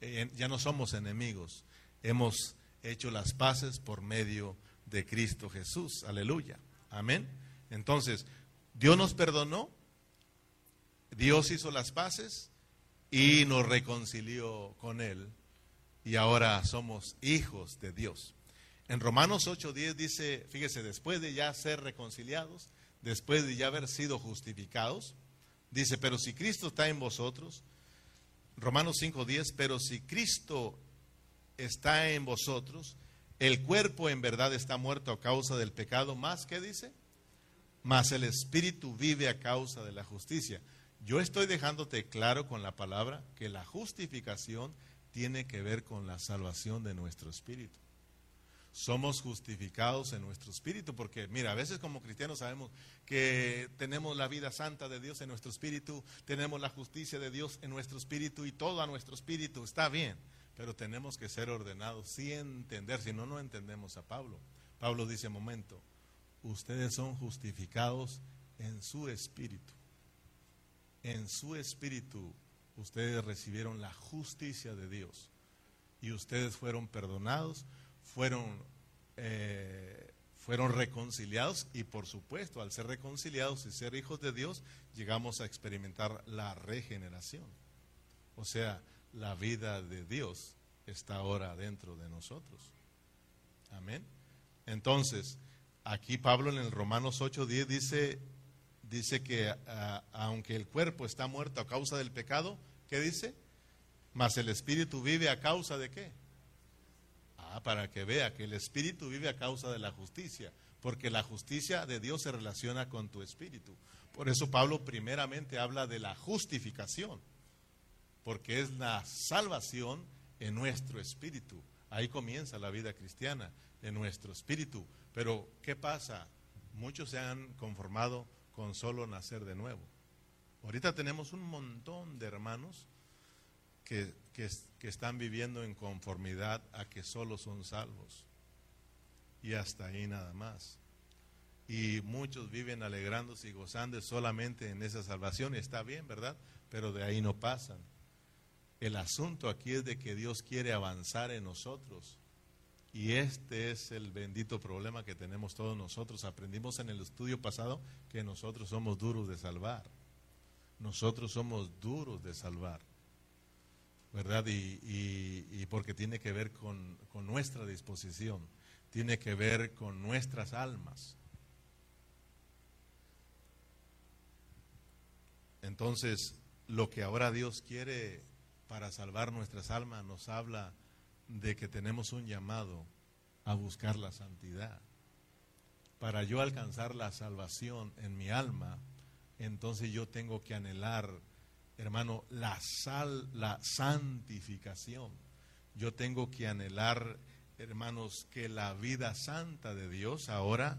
eh, ya no somos enemigos. Hemos hecho las paces por medio de Cristo Jesús. Aleluya. Amén. Entonces, Dios nos perdonó Dios hizo las paces y nos reconcilió con Él y ahora somos hijos de Dios. En Romanos 8:10 dice, fíjese, después de ya ser reconciliados, después de ya haber sido justificados, dice, pero si Cristo está en vosotros, Romanos 5:10, pero si Cristo está en vosotros, el cuerpo en verdad está muerto a causa del pecado, más que dice, más el espíritu vive a causa de la justicia. Yo estoy dejándote claro con la palabra que la justificación tiene que ver con la salvación de nuestro espíritu. Somos justificados en nuestro espíritu porque, mira, a veces como cristianos sabemos que tenemos la vida santa de Dios en nuestro espíritu, tenemos la justicia de Dios en nuestro espíritu y todo a nuestro espíritu, está bien, pero tenemos que ser ordenados sin entender, si no, no entendemos a Pablo. Pablo dice, momento, ustedes son justificados en su espíritu en su espíritu ustedes recibieron la justicia de Dios y ustedes fueron perdonados, fueron, eh, fueron reconciliados y por supuesto al ser reconciliados y ser hijos de Dios llegamos a experimentar la regeneración. O sea, la vida de Dios está ahora dentro de nosotros. Amén. Entonces, aquí Pablo en el Romanos 8:10 dice, dice que aunque el cuerpo está muerto a causa del pecado, ¿qué dice? Mas el espíritu vive a causa de qué? Ah, para que vea que el espíritu vive a causa de la justicia, porque la justicia de Dios se relaciona con tu espíritu. Por eso Pablo primeramente habla de la justificación, porque es la salvación en nuestro espíritu. Ahí comienza la vida cristiana, en nuestro espíritu. Pero, ¿qué pasa? Muchos se han conformado con solo nacer de nuevo. Ahorita tenemos un montón de hermanos que, que, están viviendo en conformidad a que solo son salvos. Y hasta ahí nada más. Y muchos viven alegrándose y gozando solamente en esa salvación. Está bien, ¿verdad? Pero de ahí no pasan. El asunto aquí es de que Dios quiere avanzar en nosotros y este es el bendito problema que tenemos todos nosotros. Aprendimos en el estudio pasado que nosotros somos duros de salvar. Nosotros somos duros de salvar. ¿Verdad? Y, porque tiene que ver con, con nuestra disposición. Tiene que ver con nuestras almas. Entonces, lo que ahora Dios quiere para salvar nuestras almas nos habla de que tenemos un llamado a buscar la santidad. Para yo alcanzar la salvación en mi alma, entonces yo tengo que anhelar, hermano, la sal, la santificación. Yo tengo que anhelar, hermanos, que la vida santa de Dios ahora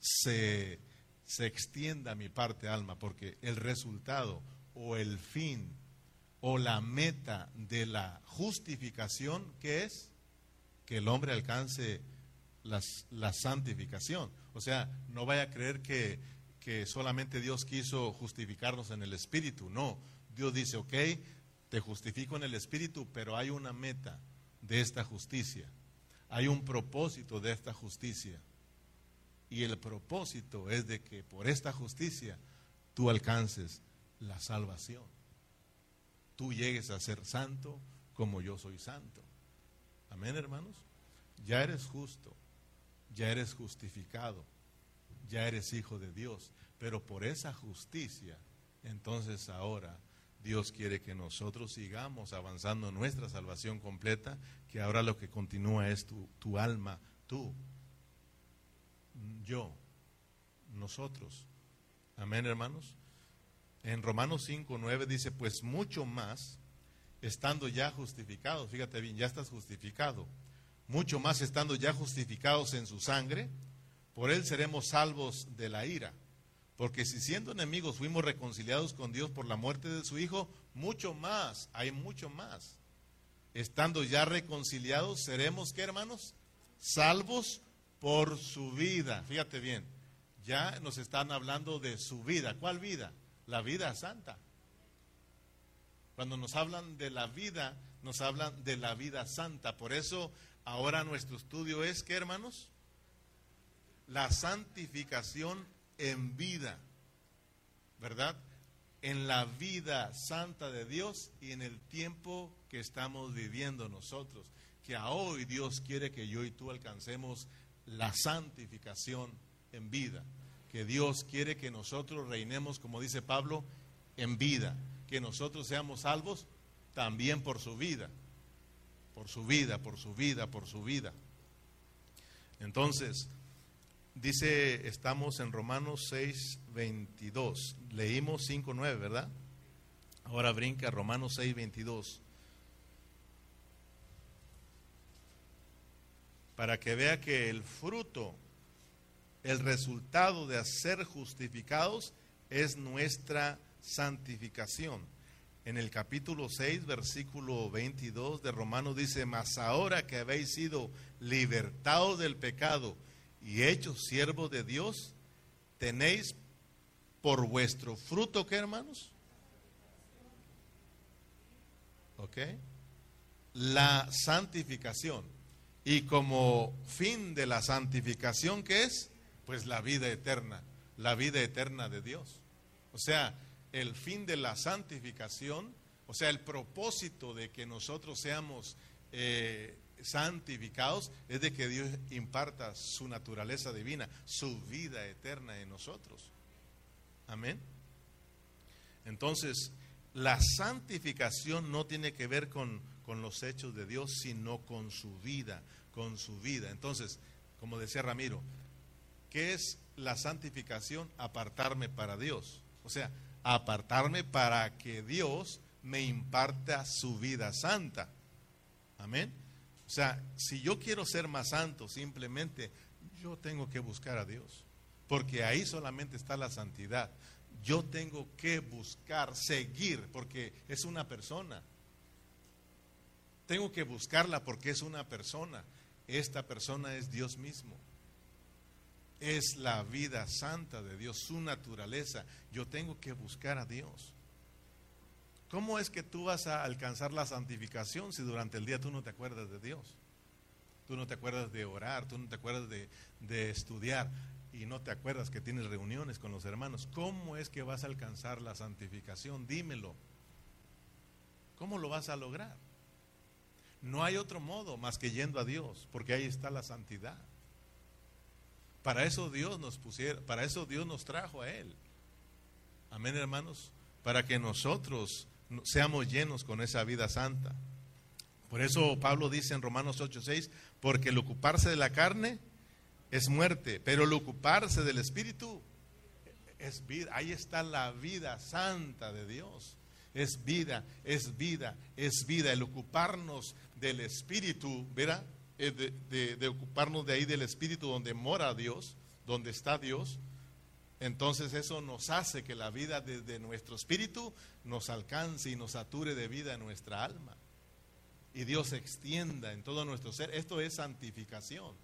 se, se extienda a mi parte alma, porque el resultado o el fin o la meta de la justificación, que es que el hombre alcance la santificación. O sea, no vaya a creer que, que solamente Dios quiso justificarnos en el Espíritu. No, Dios dice, ok, te justifico en el Espíritu, pero hay una meta de esta justicia. Hay un propósito de esta justicia. Y el propósito es de que por esta justicia tú alcances la salvación tú llegues a ser santo como yo soy santo. Amén, hermanos. Ya eres justo, ya eres justificado, ya eres hijo de Dios, pero por esa justicia, entonces ahora Dios quiere que nosotros sigamos avanzando nuestra salvación completa, que ahora lo que continúa es tu, tu alma, tú, yo, nosotros. Amén, hermanos. En Romanos 5, 9 dice, pues mucho más, estando ya justificados, fíjate bien, ya estás justificado, mucho más estando ya justificados en su sangre, por él seremos salvos de la ira. Porque si siendo enemigos fuimos reconciliados con Dios por la muerte de su Hijo, mucho más, hay mucho más. Estando ya reconciliados, seremos, ¿qué hermanos? Salvos por su vida. Fíjate bien, ya nos están hablando de su vida. ¿Cuál vida? La vida santa. Cuando nos hablan de la vida, nos hablan de la vida santa. Por eso ahora nuestro estudio es, ¿qué hermanos? La santificación en vida, ¿verdad? En la vida santa de Dios y en el tiempo que estamos viviendo nosotros. Que a hoy Dios quiere que yo y tú alcancemos la santificación en vida. Que Dios quiere que nosotros reinemos, como dice Pablo, en vida. Que nosotros seamos salvos también por su vida. Por su vida, por su vida, por su vida. Entonces, Dice, estamos en Romanos 6, 22. Leímos 5, 9, ¿verdad? Ahora brinca Romanos 6, 22. Para que vea que el fruto, el resultado de ser justificados es nuestra santificación. En el capítulo 6, versículo 22 de Romanos dice, mas ahora que habéis sido libertados del pecado, y hechos siervos de Dios, tenéis por vuestro fruto, ¿qué hermanos? ¿Ok? La santificación. Y como fin de la santificación, ¿qué es? Pues la vida eterna, la vida eterna de Dios. O sea, el fin de la santificación, o sea, el propósito de que nosotros seamos eh, santificados es de que Dios imparta su naturaleza divina, su vida eterna en nosotros. Amén. Entonces, la santificación no tiene que ver con, con los hechos de Dios, sino con su vida, con su vida. Entonces, como decía Ramiro, ¿qué es la santificación? Apartarme para Dios. O sea, apartarme para que Dios me imparta su vida santa. Amén. O sea, si yo quiero ser más santo, simplemente yo tengo que buscar a Dios. Porque ahí solamente está la santidad. Yo tengo que buscar, seguir, porque es una persona. Tengo que buscarla porque es una persona. Esta persona es Dios mismo. Es la vida santa de Dios, su naturaleza. Yo tengo que buscar a Dios. ¿Cómo es que tú vas a alcanzar la santificación si durante el día tú no te acuerdas de Dios? Tú no te acuerdas de orar, tú no te acuerdas de, estudiar y no te acuerdas que tienes reuniones con los hermanos. ¿Cómo es que vas a alcanzar la santificación? Dímelo. ¿Cómo lo vas a lograr? No hay otro modo más que yendo a Dios, porque ahí está la santidad. Para eso Dios nos pusiera, para eso Dios nos trajo a él. Amén, hermanos, para que nosotros seamos llenos con esa vida santa. Por eso Pablo dice en Romanos 8:6, porque el ocuparse de la carne es muerte, pero el ocuparse del espíritu es vida. Ahí está la vida santa de Dios. Es vida, es vida, es vida. El ocuparnos del espíritu, ¿verdad? De, de, ocuparnos de ahí del espíritu donde mora Dios, donde está Dios, entonces eso nos hace que la vida desde nuestro espíritu nos alcance y nos sature de vida en nuestra alma. Y Dios extienda en todo nuestro ser. Esto es santificación.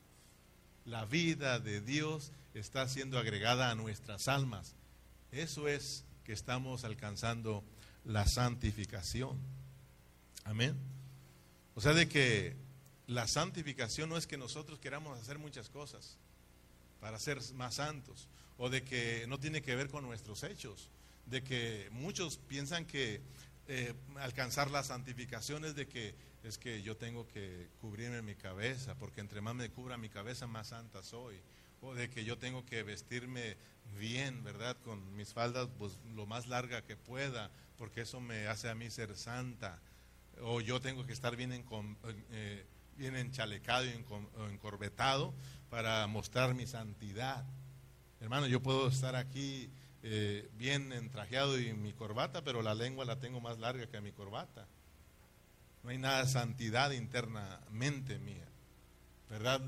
La vida de Dios está siendo agregada a nuestras almas. Eso es que estamos alcanzando la santificación. Amén. O sea, de que la santificación no es que nosotros queramos hacer muchas cosas para ser más santos, o de que no tiene que ver con nuestros hechos, de que muchos piensan que eh, alcanzar la santificación es de que es que yo tengo que cubrirme mi cabeza, porque entre más me cubra mi cabeza, más santa soy. O de que yo tengo que vestirme bien, ¿verdad? Con mis faldas pues, lo más larga que pueda, porque eso me hace a mí ser santa. O yo tengo que estar bien, en, eh, bien enchalecado y encorbetado para mostrar mi santidad. Hermano, yo puedo estar aquí eh, bien entrajeado y mi corbata, pero la lengua la tengo más larga que mi corbata. No hay nada de santidad internamente mía. ¿Verdad?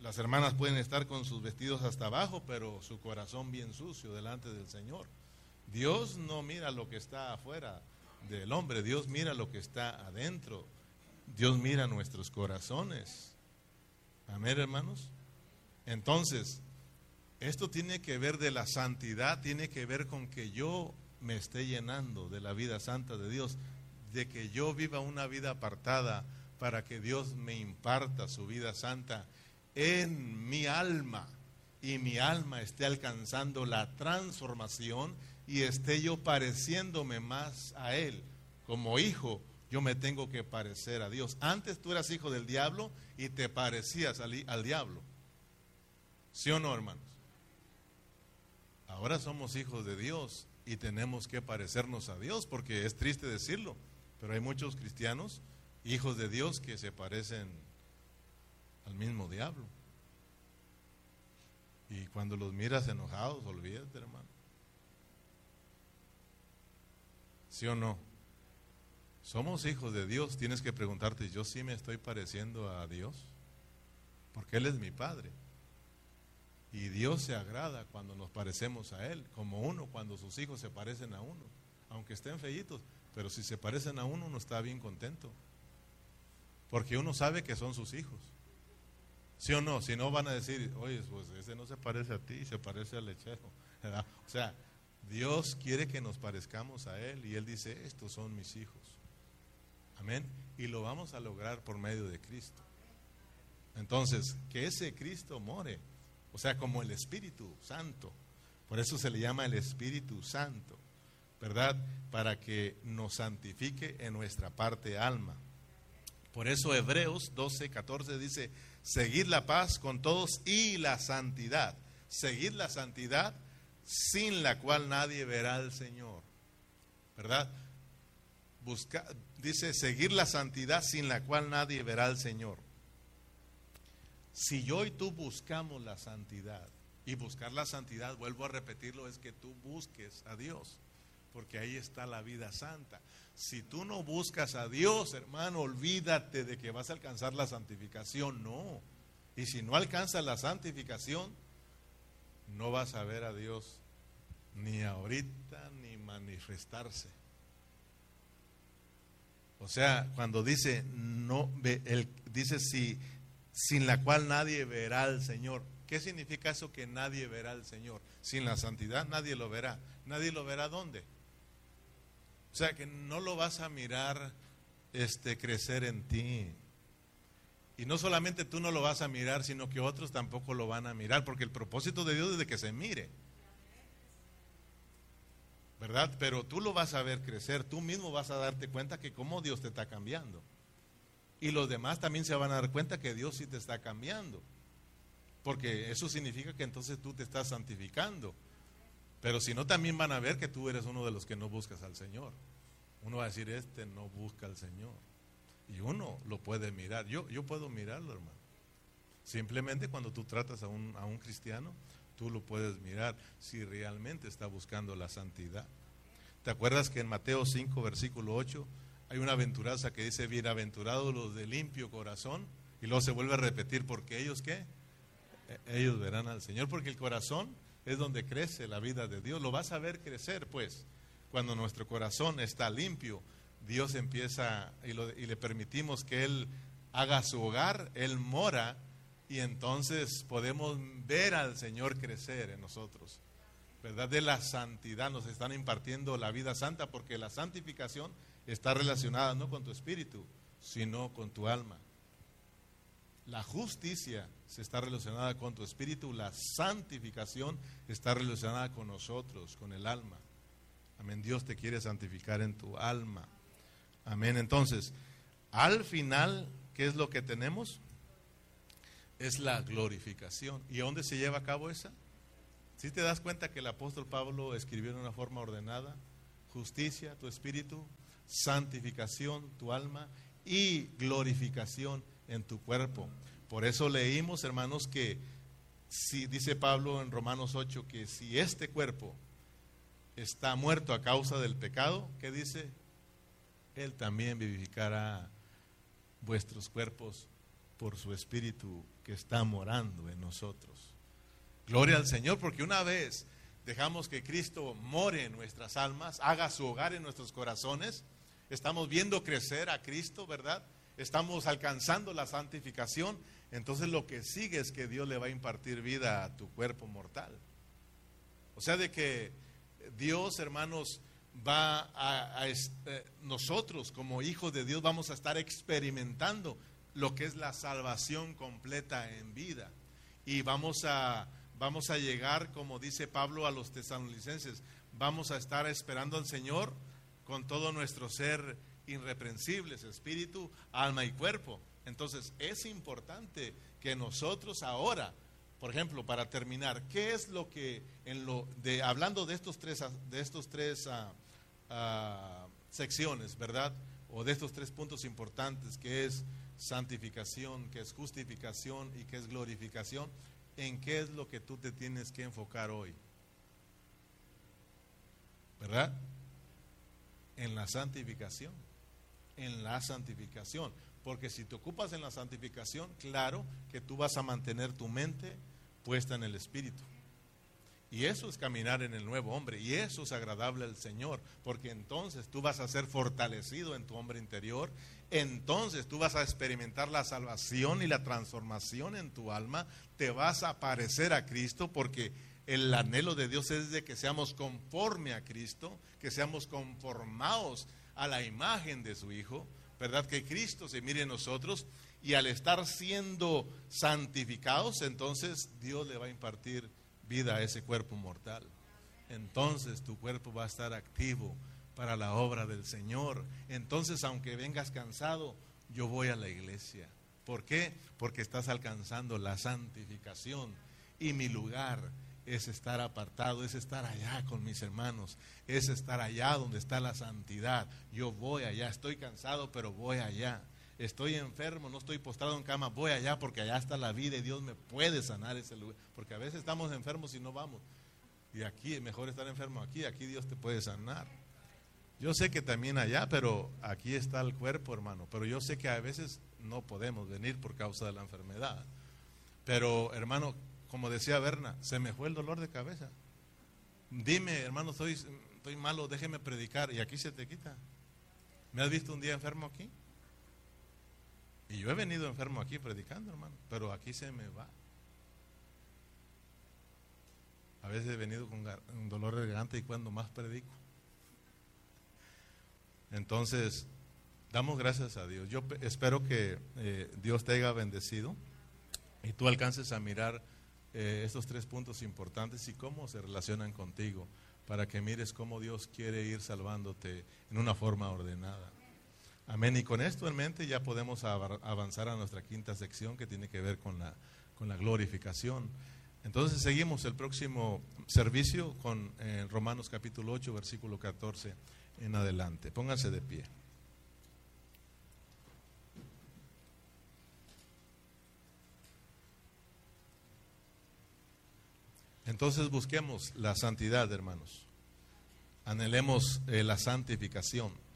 Las hermanas pueden estar con sus vestidos hasta abajo, pero su corazón bien sucio delante del Señor. Dios no mira lo que está afuera del hombre, Dios mira lo que está adentro. Dios mira nuestros corazones. Amén, hermanos. Entonces, esto tiene que ver de la santidad, tiene que ver con que yo me esté llenando de la vida santa de Dios, de que yo viva una vida apartada para que Dios me imparta su vida santa en mi alma y mi alma esté alcanzando la transformación y esté yo pareciéndome más a Él. Como hijo, yo me tengo que parecer a Dios. Antes tú eras hijo del diablo y te parecías al, diablo. ¿Sí o no, hermanos? Ahora somos hijos de Dios y tenemos que parecernos a Dios, porque es triste decirlo, pero hay muchos cristianos, hijos de Dios, que se parecen al mismo diablo. Y cuando los miras enojados, olvídate, hermano. ¿Sí o no? Somos hijos de Dios. Tienes que preguntarte, ¿yo sí me estoy pareciendo a Dios? Porque Él es mi Padre. Y Dios se agrada cuando nos parecemos a Él, como uno cuando sus hijos se parecen a uno, aunque estén feitos, pero si se parecen a uno, uno está bien contento, porque uno sabe que son sus hijos. ¿Sí o no? Si no van a decir, oye, pues ese no se parece a ti, se parece al lechero. O sea, Dios quiere que nos parezcamos a Él y Él dice, estos son mis hijos. Amén. Y lo vamos a lograr por medio de Cristo. Entonces, que ese Cristo more o sea, como el Espíritu Santo. Por eso se le llama el Espíritu Santo, ¿verdad? Para que nos santifique en nuestra parte alma. Por eso Hebreos 12, 14 dice, seguir la paz con todos y la santidad. Seguir la santidad sin la cual nadie verá al Señor. ¿Verdad? Busca, dice, seguir la santidad sin la cual nadie verá al Señor. Si yo y tú buscamos la santidad, y buscar la santidad, vuelvo a repetirlo, es que tú busques a Dios, porque ahí está la vida santa. Si tú no buscas a Dios, hermano, olvídate de que vas a alcanzar la santificación, no. Y si no alcanzas la santificación, no vas a ver a Dios ni ahorita ni manifestarse. O sea, cuando dice no, él dice si sin la cual nadie verá al Señor. ¿Qué significa eso que nadie verá al Señor? Sin la santidad nadie lo verá. ¿Nadie lo verá dónde? O sea que no lo vas a mirar este crecer en ti. Y no solamente tú no lo vas a mirar, sino que otros tampoco lo van a mirar, porque el propósito de Dios es de que se mire. ¿Verdad? Pero tú lo vas a ver crecer, tú mismo vas a darte cuenta que cómo Dios te está cambiando. Y los demás también se van a dar cuenta que Dios sí te está cambiando. Porque eso significa que entonces tú te estás santificando. Pero si no, también van a ver que tú eres uno de los que no buscas al Señor. Uno va a decir, este no busca al Señor. Y uno lo puede mirar. Yo, yo puedo mirarlo, hermano. Simplemente cuando tú tratas a un, a un cristiano, tú lo puedes mirar si realmente está buscando la santidad. ¿Te acuerdas que en Mateo 5, versículo 8, hay una aventuraza que dice, bienaventurados los de limpio corazón, y luego se vuelve a repetir, porque ellos qué? E-, ellos verán al Señor, porque el corazón es donde crece la vida de Dios. Lo vas a ver crecer, pues, cuando nuestro corazón está limpio, Dios empieza y, y le permitimos que Él haga su hogar, Él mora, y entonces podemos ver al Señor crecer en nosotros. ¿Verdad? De la santidad nos están impartiendo la vida santa, porque la santificación está relacionada no con tu espíritu, sino con tu alma. La justicia se está relacionada con tu espíritu, la santificación está relacionada con nosotros, con el alma. Amén. Dios te quiere santificar en tu alma. Amén. Entonces, al final, ¿qué es lo que tenemos? Es la glorificación. ¿Y a dónde se lleva a cabo esa? Si te das cuenta que el apóstol Pablo escribió en una forma ordenada, justicia, tu espíritu, santificación, tu alma, y glorificación en tu cuerpo. Por eso leímos, hermanos, que si dice Pablo en Romanos 8 que si este cuerpo está muerto a causa del pecado, ¿qué dice? Él también vivificará vuestros cuerpos por su espíritu que está morando en nosotros. Gloria al Señor, porque una vez dejamos que Cristo more en nuestras almas, haga su hogar en nuestros corazones, estamos viendo crecer a Cristo, ¿verdad? Estamos alcanzando la santificación, entonces lo que sigue es que Dios le va a impartir vida a tu cuerpo mortal. O sea, de que Dios, hermanos, va a, eh, nosotros como hijos de Dios vamos a estar experimentando lo que es la salvación completa en vida. Y vamos a, vamos a llegar, como dice Pablo a los tesalonicenses, vamos a estar esperando al Señor con todo nuestro ser irreprensibles, espíritu, alma y cuerpo. Entonces es importante que nosotros ahora, por ejemplo, para terminar, ¿qué es lo que en lo de hablando de estos tres de estos tres ah, ah, secciones, verdad? O de estos tres puntos importantes, que es santificación, que es justificación y que es glorificación, ¿en qué es lo que tú te tienes que enfocar hoy? ¿Verdad? En la santificación. En la santificación. Porque si te ocupas en la santificación, claro que tú vas a mantener tu mente puesta en el Espíritu. Y eso es caminar en el nuevo hombre. Y eso es agradable al Señor. Porque entonces tú vas a ser fortalecido en tu hombre interior. Entonces tú vas a experimentar la salvación y la transformación en tu alma. Te vas a parecer a Cristo porque el anhelo de Dios es de que seamos conforme a Cristo, que seamos conformados a la imagen de su Hijo, ¿verdad? Que Cristo se mire en nosotros y al estar siendo santificados, entonces Dios le va a impartir vida a ese cuerpo mortal. Entonces tu cuerpo va a estar activo para la obra del Señor. Entonces, aunque vengas cansado, yo voy a la iglesia. ¿Por qué? Porque estás alcanzando la santificación y mi lugar es estar apartado, es estar allá con mis hermanos, es estar allá donde está la santidad. Yo voy allá, estoy cansado, pero voy allá. Estoy enfermo, no estoy postrado en cama, voy allá porque allá está la vida y Dios me puede sanar ese lugar. Porque a veces estamos enfermos y no vamos. Y aquí, mejor estar enfermo aquí, aquí Dios te puede sanar. Yo sé que también allá, pero aquí está el cuerpo, hermano. Pero yo sé que a veces no podemos venir por causa de la enfermedad. Pero, hermano, como decía Berna, se me fue el dolor de cabeza. Dime, hermano, estoy, estoy malo, déjeme predicar. Y aquí se te quita. ¿Me has visto un día enfermo aquí? Y yo he venido enfermo aquí predicando, hermano, pero aquí se me va. A veces he venido con un dolor de y cuando más predico. Entonces, damos gracias a Dios. Yo espero que eh, Dios te haya bendecido y tú alcances a mirar eh, estos tres puntos importantes y cómo se relacionan contigo para que mires cómo Dios quiere ir salvándote en una forma ordenada. Amén. Y con esto en mente ya podemos avanzar a nuestra quinta sección que tiene que ver con la, con la glorificación. Entonces seguimos el próximo servicio con eh, Romanos capítulo 8, versículo 14 en adelante. Pónganse de pie. Entonces busquemos la santidad, hermanos. Anhelemos eh, la santificación.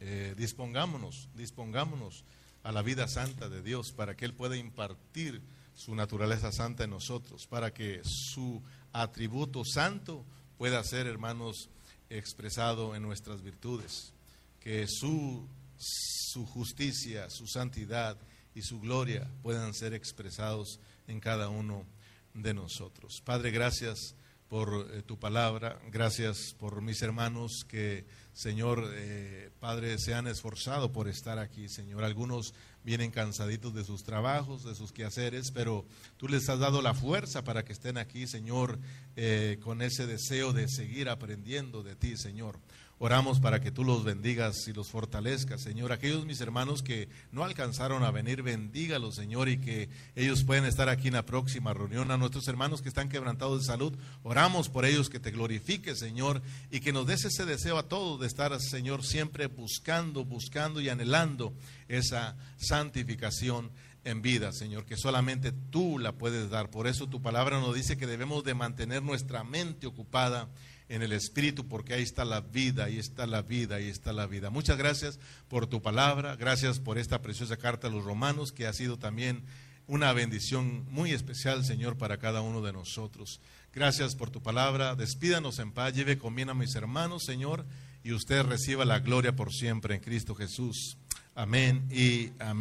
Eh, dispongámonos, dispongámonos a la vida santa de Dios para que Él pueda impartir su naturaleza santa en nosotros, para que su atributo santo pueda ser, hermanos, expresado en nuestras virtudes. Que su, su justicia, su santidad y su gloria puedan ser expresados en cada uno de nosotros. Padre, gracias por eh, tu palabra. Gracias por mis hermanos que, Señor, eh, Padre, se han esforzado por estar aquí, Señor. Algunos vienen cansaditos de sus trabajos, de sus quehaceres, pero tú les has dado la fuerza para que estén aquí, Señor, eh, con ese deseo de seguir aprendiendo de ti, Señor. Oramos para que tú los bendigas y los fortalezcas, Señor. Aquellos mis hermanos que no alcanzaron a venir, bendígalos, Señor, y que ellos pueden estar aquí en la próxima reunión. A nuestros hermanos que están quebrantados de salud, oramos por ellos, que te glorifique, Señor, y que nos des ese deseo a todos de estar, Señor, siempre buscando, buscando y anhelando esa santificación en vida, Señor, que solamente tú la puedes dar. Por eso tu palabra nos dice que debemos de mantener nuestra mente ocupada en el Espíritu, porque ahí está la vida, ahí está la vida, ahí está la vida. Muchas gracias por tu palabra, gracias por esta preciosa carta a los romanos, que ha sido también una bendición muy especial, Señor, para cada uno de nosotros. Gracias por tu palabra, despídanos en paz, lleve con a mis hermanos, Señor, y usted reciba la gloria por siempre en Cristo Jesús. Amén y amén.